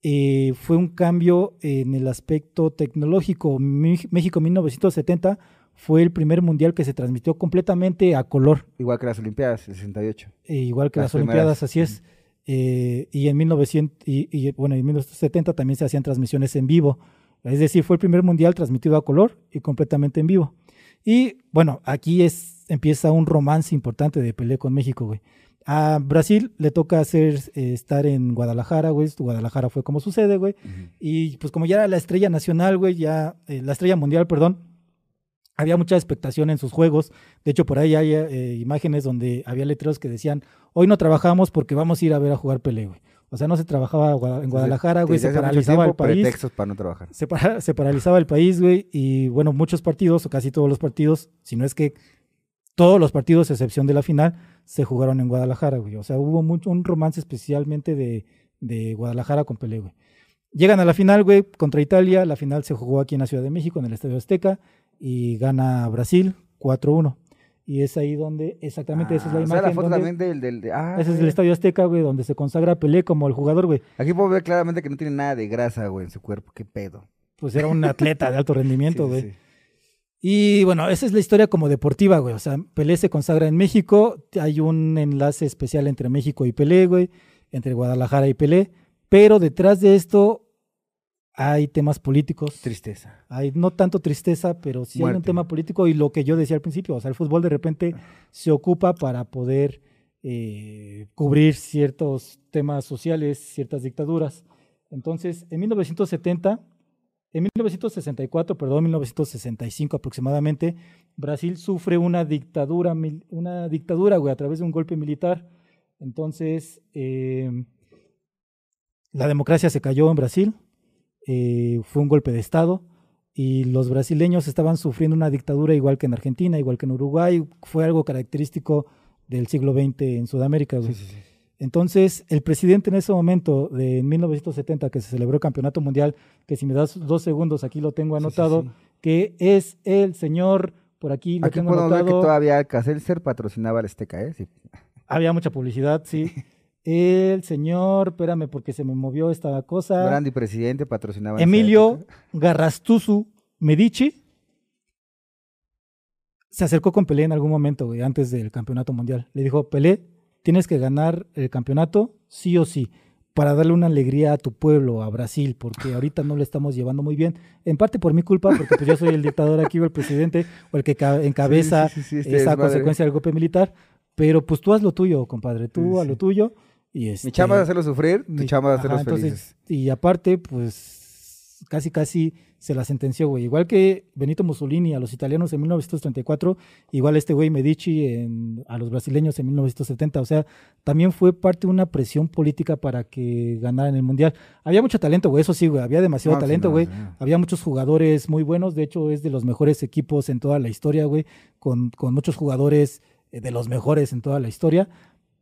eh, fue un cambio en el aspecto tecnológico. México 1970 fue el primer mundial que se transmitió completamente a color, Igual que las Olimpiadas, el 68. eh, igual que Las las, Olimpiadas, primeras. así es. Eh, y en 1900 y, y, bueno, en 1970 también se hacían transmisiones en vivo. Es decir, fue el primer mundial transmitido a color y completamente en vivo. Y bueno, aquí es empieza un romance importante de Pelé con México, güey. A Brasil le toca hacer eh, estar en Guadalajara, güey. Guadalajara fue como sucede, güey. Y pues como ya era la estrella nacional, güey, ya eh, la estrella mundial, perdón, había mucha expectación en sus juegos. De hecho, por ahí hay eh, imágenes donde había letreros que decían, hoy no trabajamos porque vamos a ir a ver a jugar Pelé, güey. O sea, no se trabajaba en Guadalajara, güey, se paralizaba el país. para no trabajar. Se, para- se paralizaba el país, güey, y bueno, muchos partidos, o casi todos los partidos, si no es que todos los partidos, a excepción de la final, se jugaron en Guadalajara, güey. O sea, hubo mucho, un romance especialmente de, de Guadalajara con Pelé, güey. Llegan a la final, güey, contra Italia. La final se jugó aquí en la Ciudad de México, en el Estadio Azteca, y gana Brasil 4-1. Y es ahí donde, exactamente, esa es la Ah, o sea, imagen. la foto donde- también del... del de- ah, ese es el. Estadio Azteca, güey, donde se consagra Pelé como el jugador, güey. Aquí puedo ver claramente que no tiene nada de grasa, güey, en su cuerpo. ¿Qué pedo? Pues era un atleta de alto rendimiento, Sí, güey. sí. Y bueno, esa es la historia como deportiva, güey. O sea, Pelé se consagra en México. Hay un enlace especial entre México y Pelé, güey. Entre Guadalajara y Pelé. Pero detrás de esto hay temas políticos. Tristeza. Hay no tanto tristeza, pero sí hay un Muerte. tema político y lo que yo decía al principio. O sea, el fútbol de repente se ocupa para poder eh, cubrir ciertos temas sociales, ciertas dictaduras. Entonces, en 1970, en 1964, perdón, 1965 aproximadamente, Brasil sufre una dictadura, una dictadura, güey, a través de un golpe militar. Entonces, eh, la democracia se cayó en Brasil, eh, fue un golpe de Estado y los brasileños estaban sufriendo una dictadura igual que en Argentina, igual que en Uruguay, fue algo característico del siglo XX en Sudamérica. güey. Sí, sí, sí. Entonces, el presidente en ese momento, de 1970, que se celebró el Campeonato Mundial, que si me das dos segundos, aquí lo tengo Sí, sí, anotado, sí. que es el señor, por aquí lo Aquí tengo podemos ver que anotado, todavía Caselser patrocinaba al Azteca, ¿eh? Había mucha publicidad, sí. [LAUGHS] El señor, espérame porque se me movió esta cosa, Brandy presidente patrocinaba. Emilio. Garrastuzu Medici, se acercó con Pelé en algún momento, güey, antes del campeonato mundial. Le dijo, Pelé, tienes que ganar el campeonato sí o sí, para darle una alegría a tu pueblo, a Brasil, porque ahorita no le estamos llevando muy bien. En parte por mi culpa, porque pues yo soy el dictador aquí, o el presidente, o el que ca- encabeza Sí, sí, sí, este esa consecuencia del golpe militar. Pero pues tú haz lo tuyo, compadre, tú haz lo tuyo. Y Mi este, chamba es hacerlo sufrir, mi- chamba es ajá, hacerlos entonces, felices. Y aparte, pues casi casi se la sentenció, güey. Igual que Benito Mussolini a los italianos en 1934, igual este güey Medici en- a los brasileños en 1970. O sea, también fue parte de una presión política para que ganaran el Mundial. Había mucho talento, güey, eso sí, güey. Había demasiado No, talento, güey. sí, no. Había muchos jugadores muy buenos. De hecho, es de los mejores equipos en toda la historia, güey. Con, con muchos jugadores eh, de los mejores en toda la historia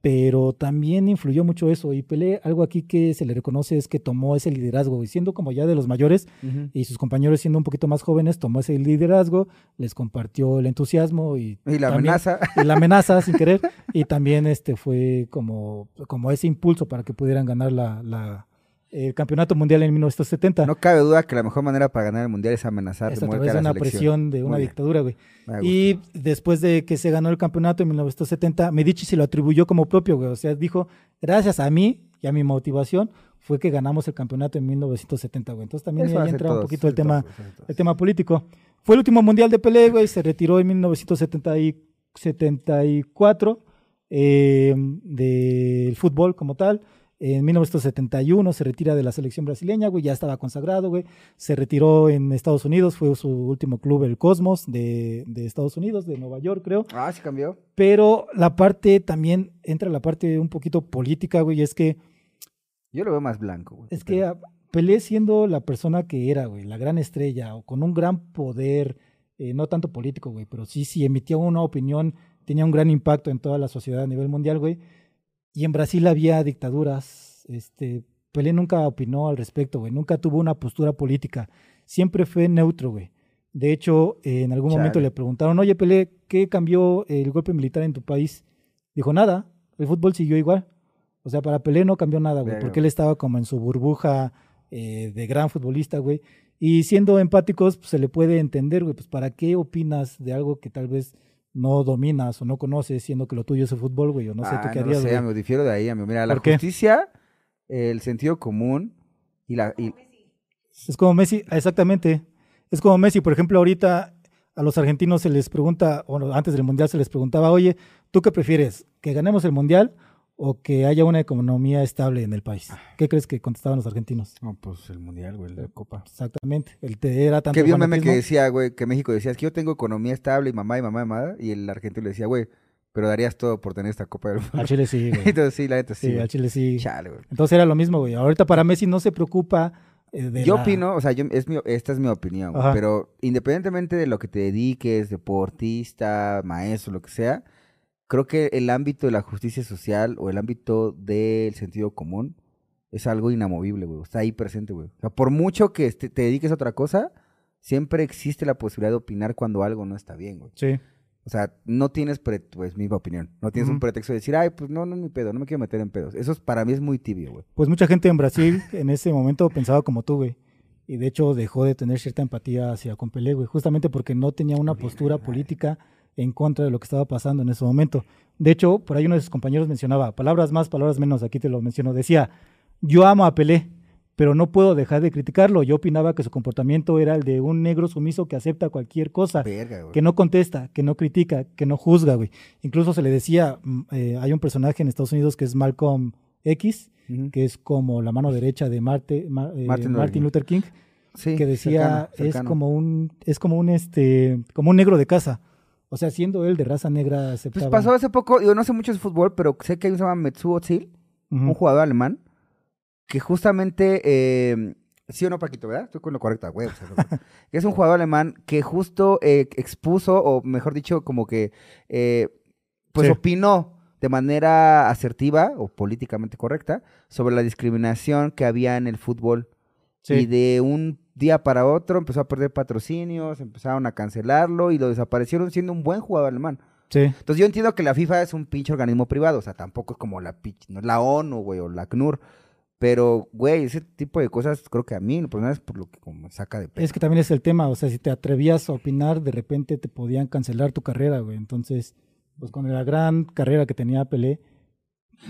pero también influyó mucho eso. Y Pelé, algo aquí que se le reconoce es que tomó ese liderazgo, y siendo como ya de los mayores y sus compañeros siendo un poquito más jóvenes, tomó ese liderazgo, les compartió el entusiasmo y, Y la también- amenaza. y la amenaza sin querer, [LAUGHS] y también este fue como, como ese impulso para que pudieran ganar la, la- el campeonato mundial en 1970. No cabe duda que la mejor manera para ganar el mundial es amenazar es a través de una presión de una dictadura, güey. Y después de que se ganó el campeonato en 1970, Medici se lo atribuyó como propio, güey. O sea, dijo, gracias a mí y a mi motivación fue que ganamos el campeonato en 1970, güey. Entonces también Eso ahí entra un poquito el tema, todos. el tema político. Fue el último mundial de Pelé, güey. Se retiró en 1974 eh, del fútbol como tal. En 1971 se retira de la selección brasileña, güey, ya estaba consagrado, güey. Se retiró en Estados Unidos, fue su último club, el Cosmos, de, de Estados Unidos, de Nueva York, creo. Ah, sí cambió. Pero la parte también, entra la parte un poquito política, güey, es que, Yo lo veo más blanco, güey. es que Pelé siendo la persona que era, güey, la gran estrella, o con un gran poder, eh, no tanto político, güey, pero sí, sí emitía una opinión, tenía un gran impacto en toda la sociedad a nivel mundial, güey. Y en Brasil había dictaduras, este, Pelé nunca opinó al respecto, güey, nunca tuvo una postura política, siempre fue neutro, güey. De hecho, eh, en algún momento le preguntaron, oye, Pelé, ¿qué cambió el golpe militar en tu país? Dijo, nada, el fútbol siguió igual. O sea, para Pelé no cambió nada, güey, porque él estaba como en su burbuja eh, de gran futbolista, güey. Y siendo empáticos, pues, se le puede entender, güey, pues ¿para qué opinas de algo que tal vez no dominas o no conoces, siendo que lo tuyo es el fútbol, güey? O no sé, Ah, ¿tú qué no lo harías, sé, amigo, difiero de ahí, amigo. Mira, la justicia, el sentido común y la... y- Es como Messi, exactamente. Es como Messi, por ejemplo, ahorita a los argentinos se les pregunta, bueno, antes del Mundial se les preguntaba, oye, ¿tú qué prefieres? ¿Que ganemos el Mundial o que haya una economía estable en el país? ¿Qué crees que contestaban los argentinos? No, pues el mundial, güey, la copa. Exactamente. El te era tanto Que vi un meme que decía, güey, que México decía, es que yo tengo economía estable y mamá y mamá y mamá. Y el argentino le decía, güey, pero darías todo por tener esta copa del mundo. Al Chile sí, [LAUGHS] güey. Entonces sí, la neta sí. Sí, al Chile sí. Chale, güey. Entonces era lo mismo, güey. Ahorita para Messi no se preocupa eh, de Yo la- opino, o sea, yo, es mi, esta es mi opinión, Ajá. pero independientemente de lo que te dediques, deportista, maestro, lo que sea, creo que el ámbito de la justicia social o el ámbito del sentido común es algo inamovible, güey. Está ahí presente, güey. O sea, por mucho que este- te dediques a otra cosa, siempre existe la posibilidad de opinar cuando algo no está bien, güey. Sí. O sea, no tienes, pre- pues, misma opinión. No tienes un pretexto de decir, ay, pues no, no es mi pedo, no me quiero meter en pedos. Eso es- para mí es muy tibio, güey. Pues mucha gente en Brasil [LAUGHS] en ese momento pensaba como tú, güey. Y de hecho dejó de tener cierta empatía hacia con Pelé, güey. Justamente porque no tenía una postura política en contra de lo que estaba pasando en ese momento. De hecho, por ahí uno de sus compañeros mencionaba, palabras más, palabras menos, aquí te lo menciono. Decía, yo amo a Pelé, pero no puedo dejar de criticarlo. Yo opinaba que su comportamiento era el de un negro sumiso que acepta cualquier cosa. Verga, que no contesta, que no critica, que no juzga, güey. Incluso se le decía, mm, eh, hay un personaje en Estados Unidos que es Malcolm X, que es como la mano derecha de Marte- Ma- eh, Martin Martin, Luther King, Sí, que decía cercano, es como un es como un este como un negro de casa. O sea, siendo él de raza negra Pues aceptaba. pasó hace poco, yo no sé mucho de fútbol, pero sé que hay un se llama Metsu Özil, Ujú. un jugador alemán, que justamente, eh, sí o no, Paquito, ¿verdad? Estoy con lo correcto, güey. o sea, [LAUGHS] es un jugador alemán que justo eh, expuso, o mejor dicho, como que, eh, pues Sí. opinó de manera asertiva o políticamente correcta sobre la discriminación que había en el fútbol. Sí. Y de un día para otro empezó a perder patrocinios, empezaron a cancelarlo y lo desaparecieron siendo un buen jugador alemán. Sí. Entonces yo entiendo que la FIFA es un pinche organismo privado, o sea, tampoco es como la, no es la ONU, güey, o la CNUR. Pero, güey, ese tipo de cosas creo que a mí, por es por lo que como me saca de pedo. Es que también es el tema, o sea, si te atrevías a opinar, de repente te podían cancelar tu carrera, güey. Entonces, pues con la gran carrera que tenía Pelé.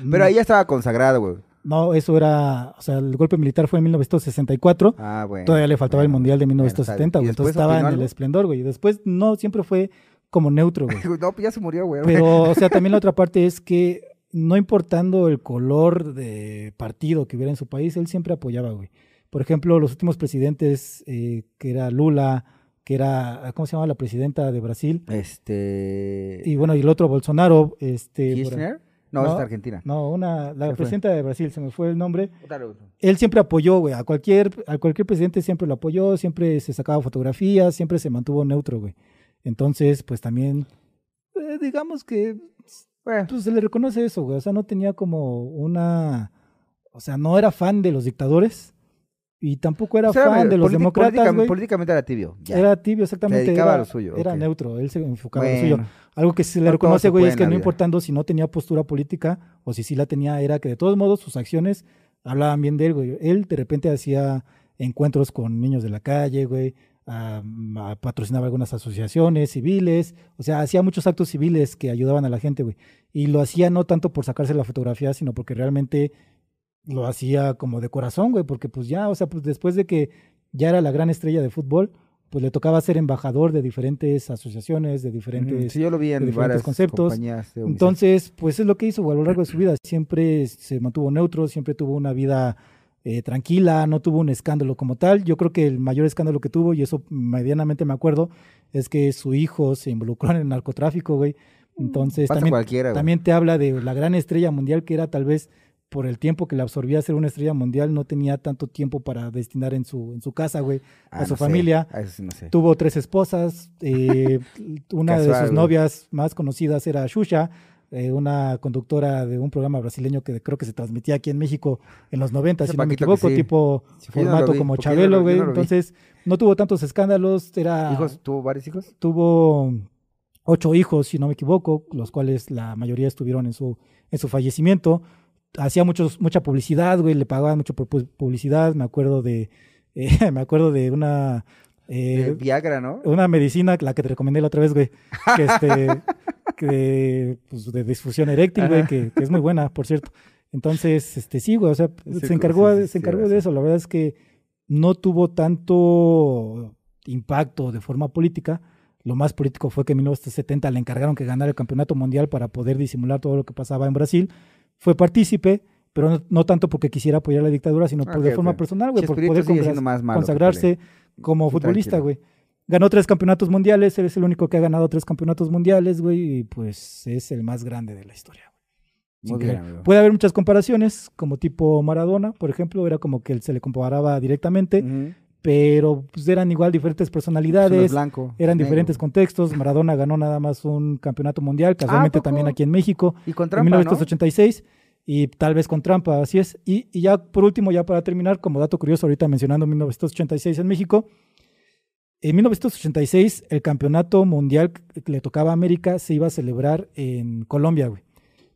Pero mm, ahí ya estaba consagrado, güey. No, eso era, o sea, el golpe militar fue en 1964. Ah, bueno. Todavía le faltaba el. Mundial de Bueno, 1970, está bien. güey. ¿Y Entonces estaba en el esplendor, güey. Y después, no, siempre fue como neutro, güey. [LAUGHS] No, pues ya se murió, güey. Pero, o sea, también la otra [LAUGHS] parte es que no importando el color de partido que hubiera en su país, él siempre apoyaba, güey. Por ejemplo, los últimos presidentes, eh, que era Lula, que era, ¿cómo se llama la presidenta de Brasil? Este. Y bueno, y el otro Bolsonaro, este... No, No. es Argentina. No, una, la Se fue. presidenta de Brasil, se me fue el nombre. Él siempre apoyó, güey, a cualquier, a cualquier presidente siempre lo apoyó, siempre se sacaba fotografías, siempre se mantuvo neutro, güey. Entonces, pues también, eh, digamos que Bueno, pues se le reconoce eso, güey. O sea, no tenía como una. O sea, no era fan de los dictadores y tampoco era o sea, fan de los demócratas, política- güey. políticamente era tibio. ya. Era tibio, exactamente. dedicaba a era, lo suyo, era neutro, él se enfocaba en lo suyo. Algo que se le No reconoce, güey, es que no importando si no tenía postura política o si sí la tenía, era que de todos modos sus acciones hablaban bien de él, güey. Él de repente hacía encuentros con niños de la calle, güey. patrocinaba algunas asociaciones civiles, o sea, hacía muchos actos civiles que ayudaban a la gente, güey. Y lo hacía no tanto por sacarse la fotografía, sino porque realmente lo hacía como de corazón, güey, porque pues ya, o sea, pues después de que ya era la gran estrella de fútbol, pues le tocaba ser embajador de diferentes asociaciones, de diferentes Sí, yo lo vi en de diferentes conceptos. entonces, pues es lo que hizo a lo largo de su vida. Siempre se mantuvo neutro, siempre tuvo una vida eh, tranquila, no tuvo un escándalo como tal. Yo creo que el mayor escándalo que tuvo, y eso medianamente me acuerdo, es que su hijo se involucró en el narcotráfico, güey. Entonces, Pasa también, cualquiera, güey. también te habla de la gran estrella mundial que era tal vez por el tiempo que le absorbía ser una estrella mundial, no tenía tanto tiempo para destinar en su, en su casa, güey, Ah, a su no sé, familia. a eso sí no sé. Tuvo tres esposas. eh, [LAUGHS] una de sus güey. novias más conocidas era Xuxa, eh, una conductora de un programa brasileño que creo que se transmitía aquí en México en los 90, Ese si no me equivoco, sí. tipo Sí, formato vi, como Chabelo, güey. no. Entonces, no tuvo tantos escándalos. Era, ¿Hijos? ¿Tuvo varios hijos? tuvo ocho hijos, si no me equivoco, los cuales la mayoría estuvieron en su, en su fallecimiento. Hacía muchos, mucha publicidad, güey, le pagaban mucho por pu- publicidad. Me acuerdo de, [LAUGHS] eh, me acuerdo de una, eh, Viagra, ¿no? una medicina, la que te recomendé la otra vez, güey, que este, [LAUGHS] que, pues, de disfusión eréctil, güey, que, que es muy buena, por cierto. Entonces, este, sí, güey, o sea, Sí, se encargó, sí, de- sí, se encargó de eso. La verdad es que no tuvo tanto impacto de forma política. Lo más político fue que en 1970 le encargaron que ganara el campeonato mundial para poder disimular todo lo que pasaba en Brasil. Fue partícipe, pero no, no tanto porque quisiera apoyar la dictadura, sino por- de forma personal, güey, por poder consagrarse como futbolista, güey. Ganó tres campeonatos mundiales, él es el único que ha ganado tres campeonatos mundiales, güey, y pues es el más grande de la historia. Muy bien. Puede haber muchas comparaciones, como tipo Maradona, por ejemplo, era como que él se le comparaba directamente. Pero pues eran igual diferentes Uno es personalidades, blanco, eran negro. diferentes contextos. Maradona ganó nada más un campeonato mundial, casualmente ¿poco? también aquí en México, Y con en trampa, ¿no? 1986, y tal vez con trampa, así es. Y, y ya por último, ya para terminar, como dato curioso, ahorita mencionando 1986 en México, en 1986 el campeonato mundial que le tocaba a América se iba a celebrar en Colombia, güey.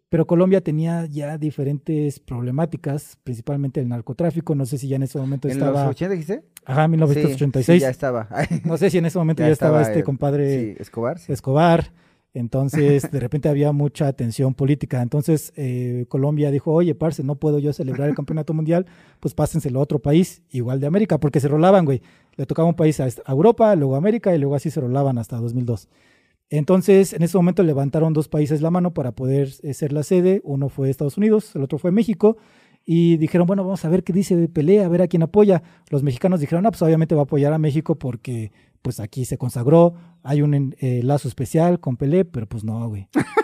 Pero Colombia tenía ya diferentes problemáticas, principalmente el narcotráfico. No sé si ya en ese momento ¿En estaba. los 80 dijiste? Ajá, Sí, 1986. Sí, ya estaba. [LAUGHS] No sé si en ese momento Ya ya, estaba, estaba este compadre Sí, Escobar. sí. Escobar. Entonces, de repente había mucha tensión política. Entonces, eh, Colombia dijo, oye, parce, no puedo yo celebrar el campeonato mundial, pues pásenselo a otro país, igual de América, porque se rolaban, güey. Le tocaba un país a Europa, luego a América, y luego así se rolaban hasta 2002. Entonces, en ese momento levantaron dos países la mano para poder eh, ser la sede. Uno fue Estados Unidos, el otro fue México. Y dijeron, bueno, vamos a ver qué dice Pelé, a ver a quién apoya. Los mexicanos dijeron, no, pues obviamente va a apoyar a México porque pues aquí se consagró, hay un eh, lazo especial con Pelé, pero pues no, güey. [LAUGHS]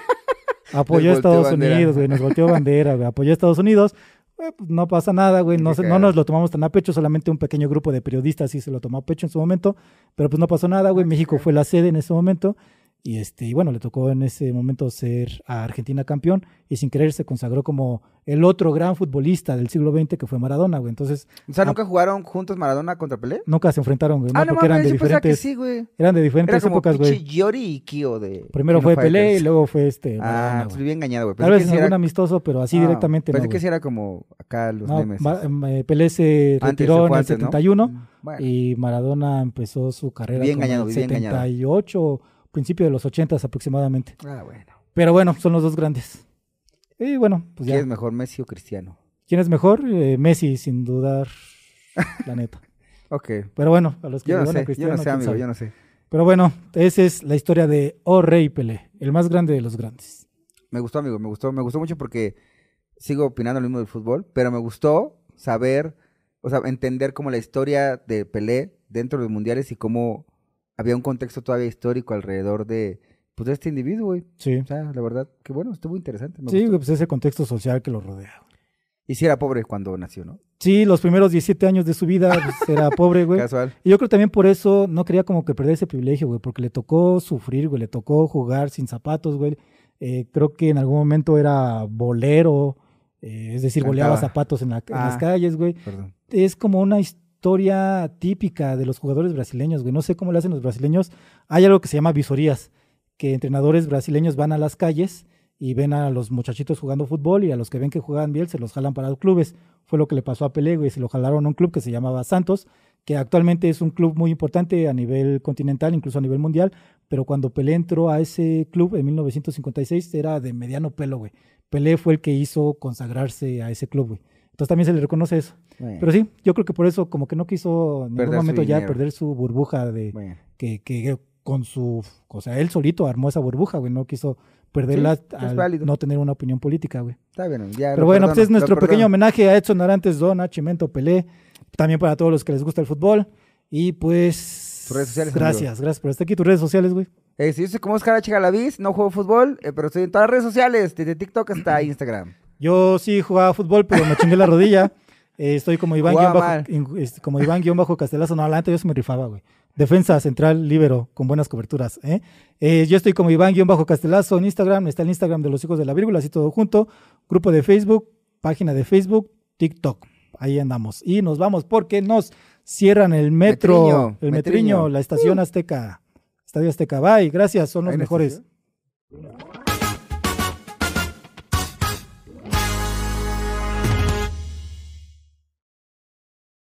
Apoyó a Estados bandera. Unidos, güey, nos volteó bandera, güey. Apoyó a Estados Unidos, eh, pues no pasa nada, güey. No, se- no nos lo tomamos tan a pecho, solamente un pequeño grupo de periodistas sí se lo tomó a pecho en su momento, pero pues no pasó nada, güey. México fue la sede en ese momento Y, este, y bueno, le tocó en ese momento ser a Argentina campeón y sin querer se consagró como el otro gran futbolista del siglo XX que fue Maradona, güey. Entonces, O sea. ¿nunca jugaron juntos Maradona contra Pelé? nunca se enfrentaron, güey. Ah, no, porque eran de diferentes, sí, güey. eran de Era diferentes como épocas, güey. Yori y Kio de... Primero fue Pelé y luego fue este. Ah, Maradona, pues bien engañado, güey. Tal vez algún era- amistoso, pero así Ah, directamente no, Pensé que sí era como acá los No, memes. Ma- eh, Pelé se retiró en el antes, ¿no? 71 Bueno, y Maradona empezó su carrera Bien en el bien engañado. 78, principio de los 80 aproximadamente. ah, bueno. Pero bueno, son los dos grandes. Y bueno, pues ya. ¿Quién es mejor, Messi o Cristiano? ¿Quién es mejor? Eh, Messi, sin dudar, [LAUGHS] la neta. Ok. Pero bueno, a los que Yo no van a sé, yo Cristiano, no sé, amigo, yo no sé. Pero bueno, esa es la historia de O Rey Pelé, el más grande de los grandes. Me gustó, amigo, me gustó. Me gustó mucho porque sigo opinando lo mismo del fútbol, pero me gustó saber, o sea, entender como la historia de Pelé dentro de los mundiales y cómo había un contexto todavía histórico alrededor de, pues, de este individuo, güey. Sí. O sea, la verdad, que bueno, estuvo interesante. me Sí, gustó. güey, pues ese contexto social que lo rodea. Y si era pobre cuando nació, ¿no? Sí, los primeros 17 años de su vida pues, [LAUGHS] era pobre, güey. Casual. Y yo creo también por eso no quería como que perder ese privilegio, güey, porque le tocó sufrir, güey, le tocó jugar sin zapatos, güey. Eh, creo que en algún momento era bolero, eh, es decir, boleaba Cantaba. zapatos en, la- en las Ah. calles, güey. Perdón. Es como una historia típica de los jugadores brasileños, güey. No sé cómo lo hacen los brasileños. Hay algo que se llama visorías, que entrenadores brasileños van a las calles y ven a los muchachitos jugando fútbol y a los que ven que juegan bien se los jalan para los clubes. Fue lo que le pasó a Pelé, güey. Se lo jalaron a un club que se llamaba Santos, que actualmente es un club muy importante a nivel continental, incluso a nivel mundial. Pero cuando Pelé entró a ese club en 1956 era de mediano pelo, güey. Pelé fue el que hizo consagrarse a ese club, güey. Entonces también se le reconoce eso. Bueno, Pero sí, yo creo que por eso como que no quiso en ningún momento ya perder su burbuja de bueno. que, que con su, o sea, él solito armó esa burbuja, güey, no quiso perderla al no tener una opinión política, güey. Está bien, ya. Pero bueno, pues perdono, es nuestro pequeño homenaje a Edson Arantes, Don, Chimento, Pelé, también para todos los que les gusta el fútbol y pues Tus redes sociales, gracias, gracias por estar aquí, tus redes sociales, güey. Eh, sí, yo soy como Oscar H. Galaviz, no juego fútbol, eh, pero estoy en todas las redes sociales, desde TikTok hasta Instagram. Yo sí jugaba fútbol, pero me chingué la rodilla. [LAUGHS] Eh, estoy como Iván, guion bajo, como Iván guion bajo Castelazo. No, adelante yo sí me rifaba, güey. Defensa central, líbero, con buenas coberturas. ¿eh? Eh, yo estoy como Iván guion bajo Castelazo en Instagram. Está el Instagram de los hijos de la vírgula, así todo junto. Grupo de Facebook, página de Facebook, TikTok. Ahí andamos. Y nos vamos porque nos cierran el metro, Metriño, el Metriño. metriño, la estación Azteca. Estadio Azteca. Bye, gracias, son los ¿Hay una mejores. estación?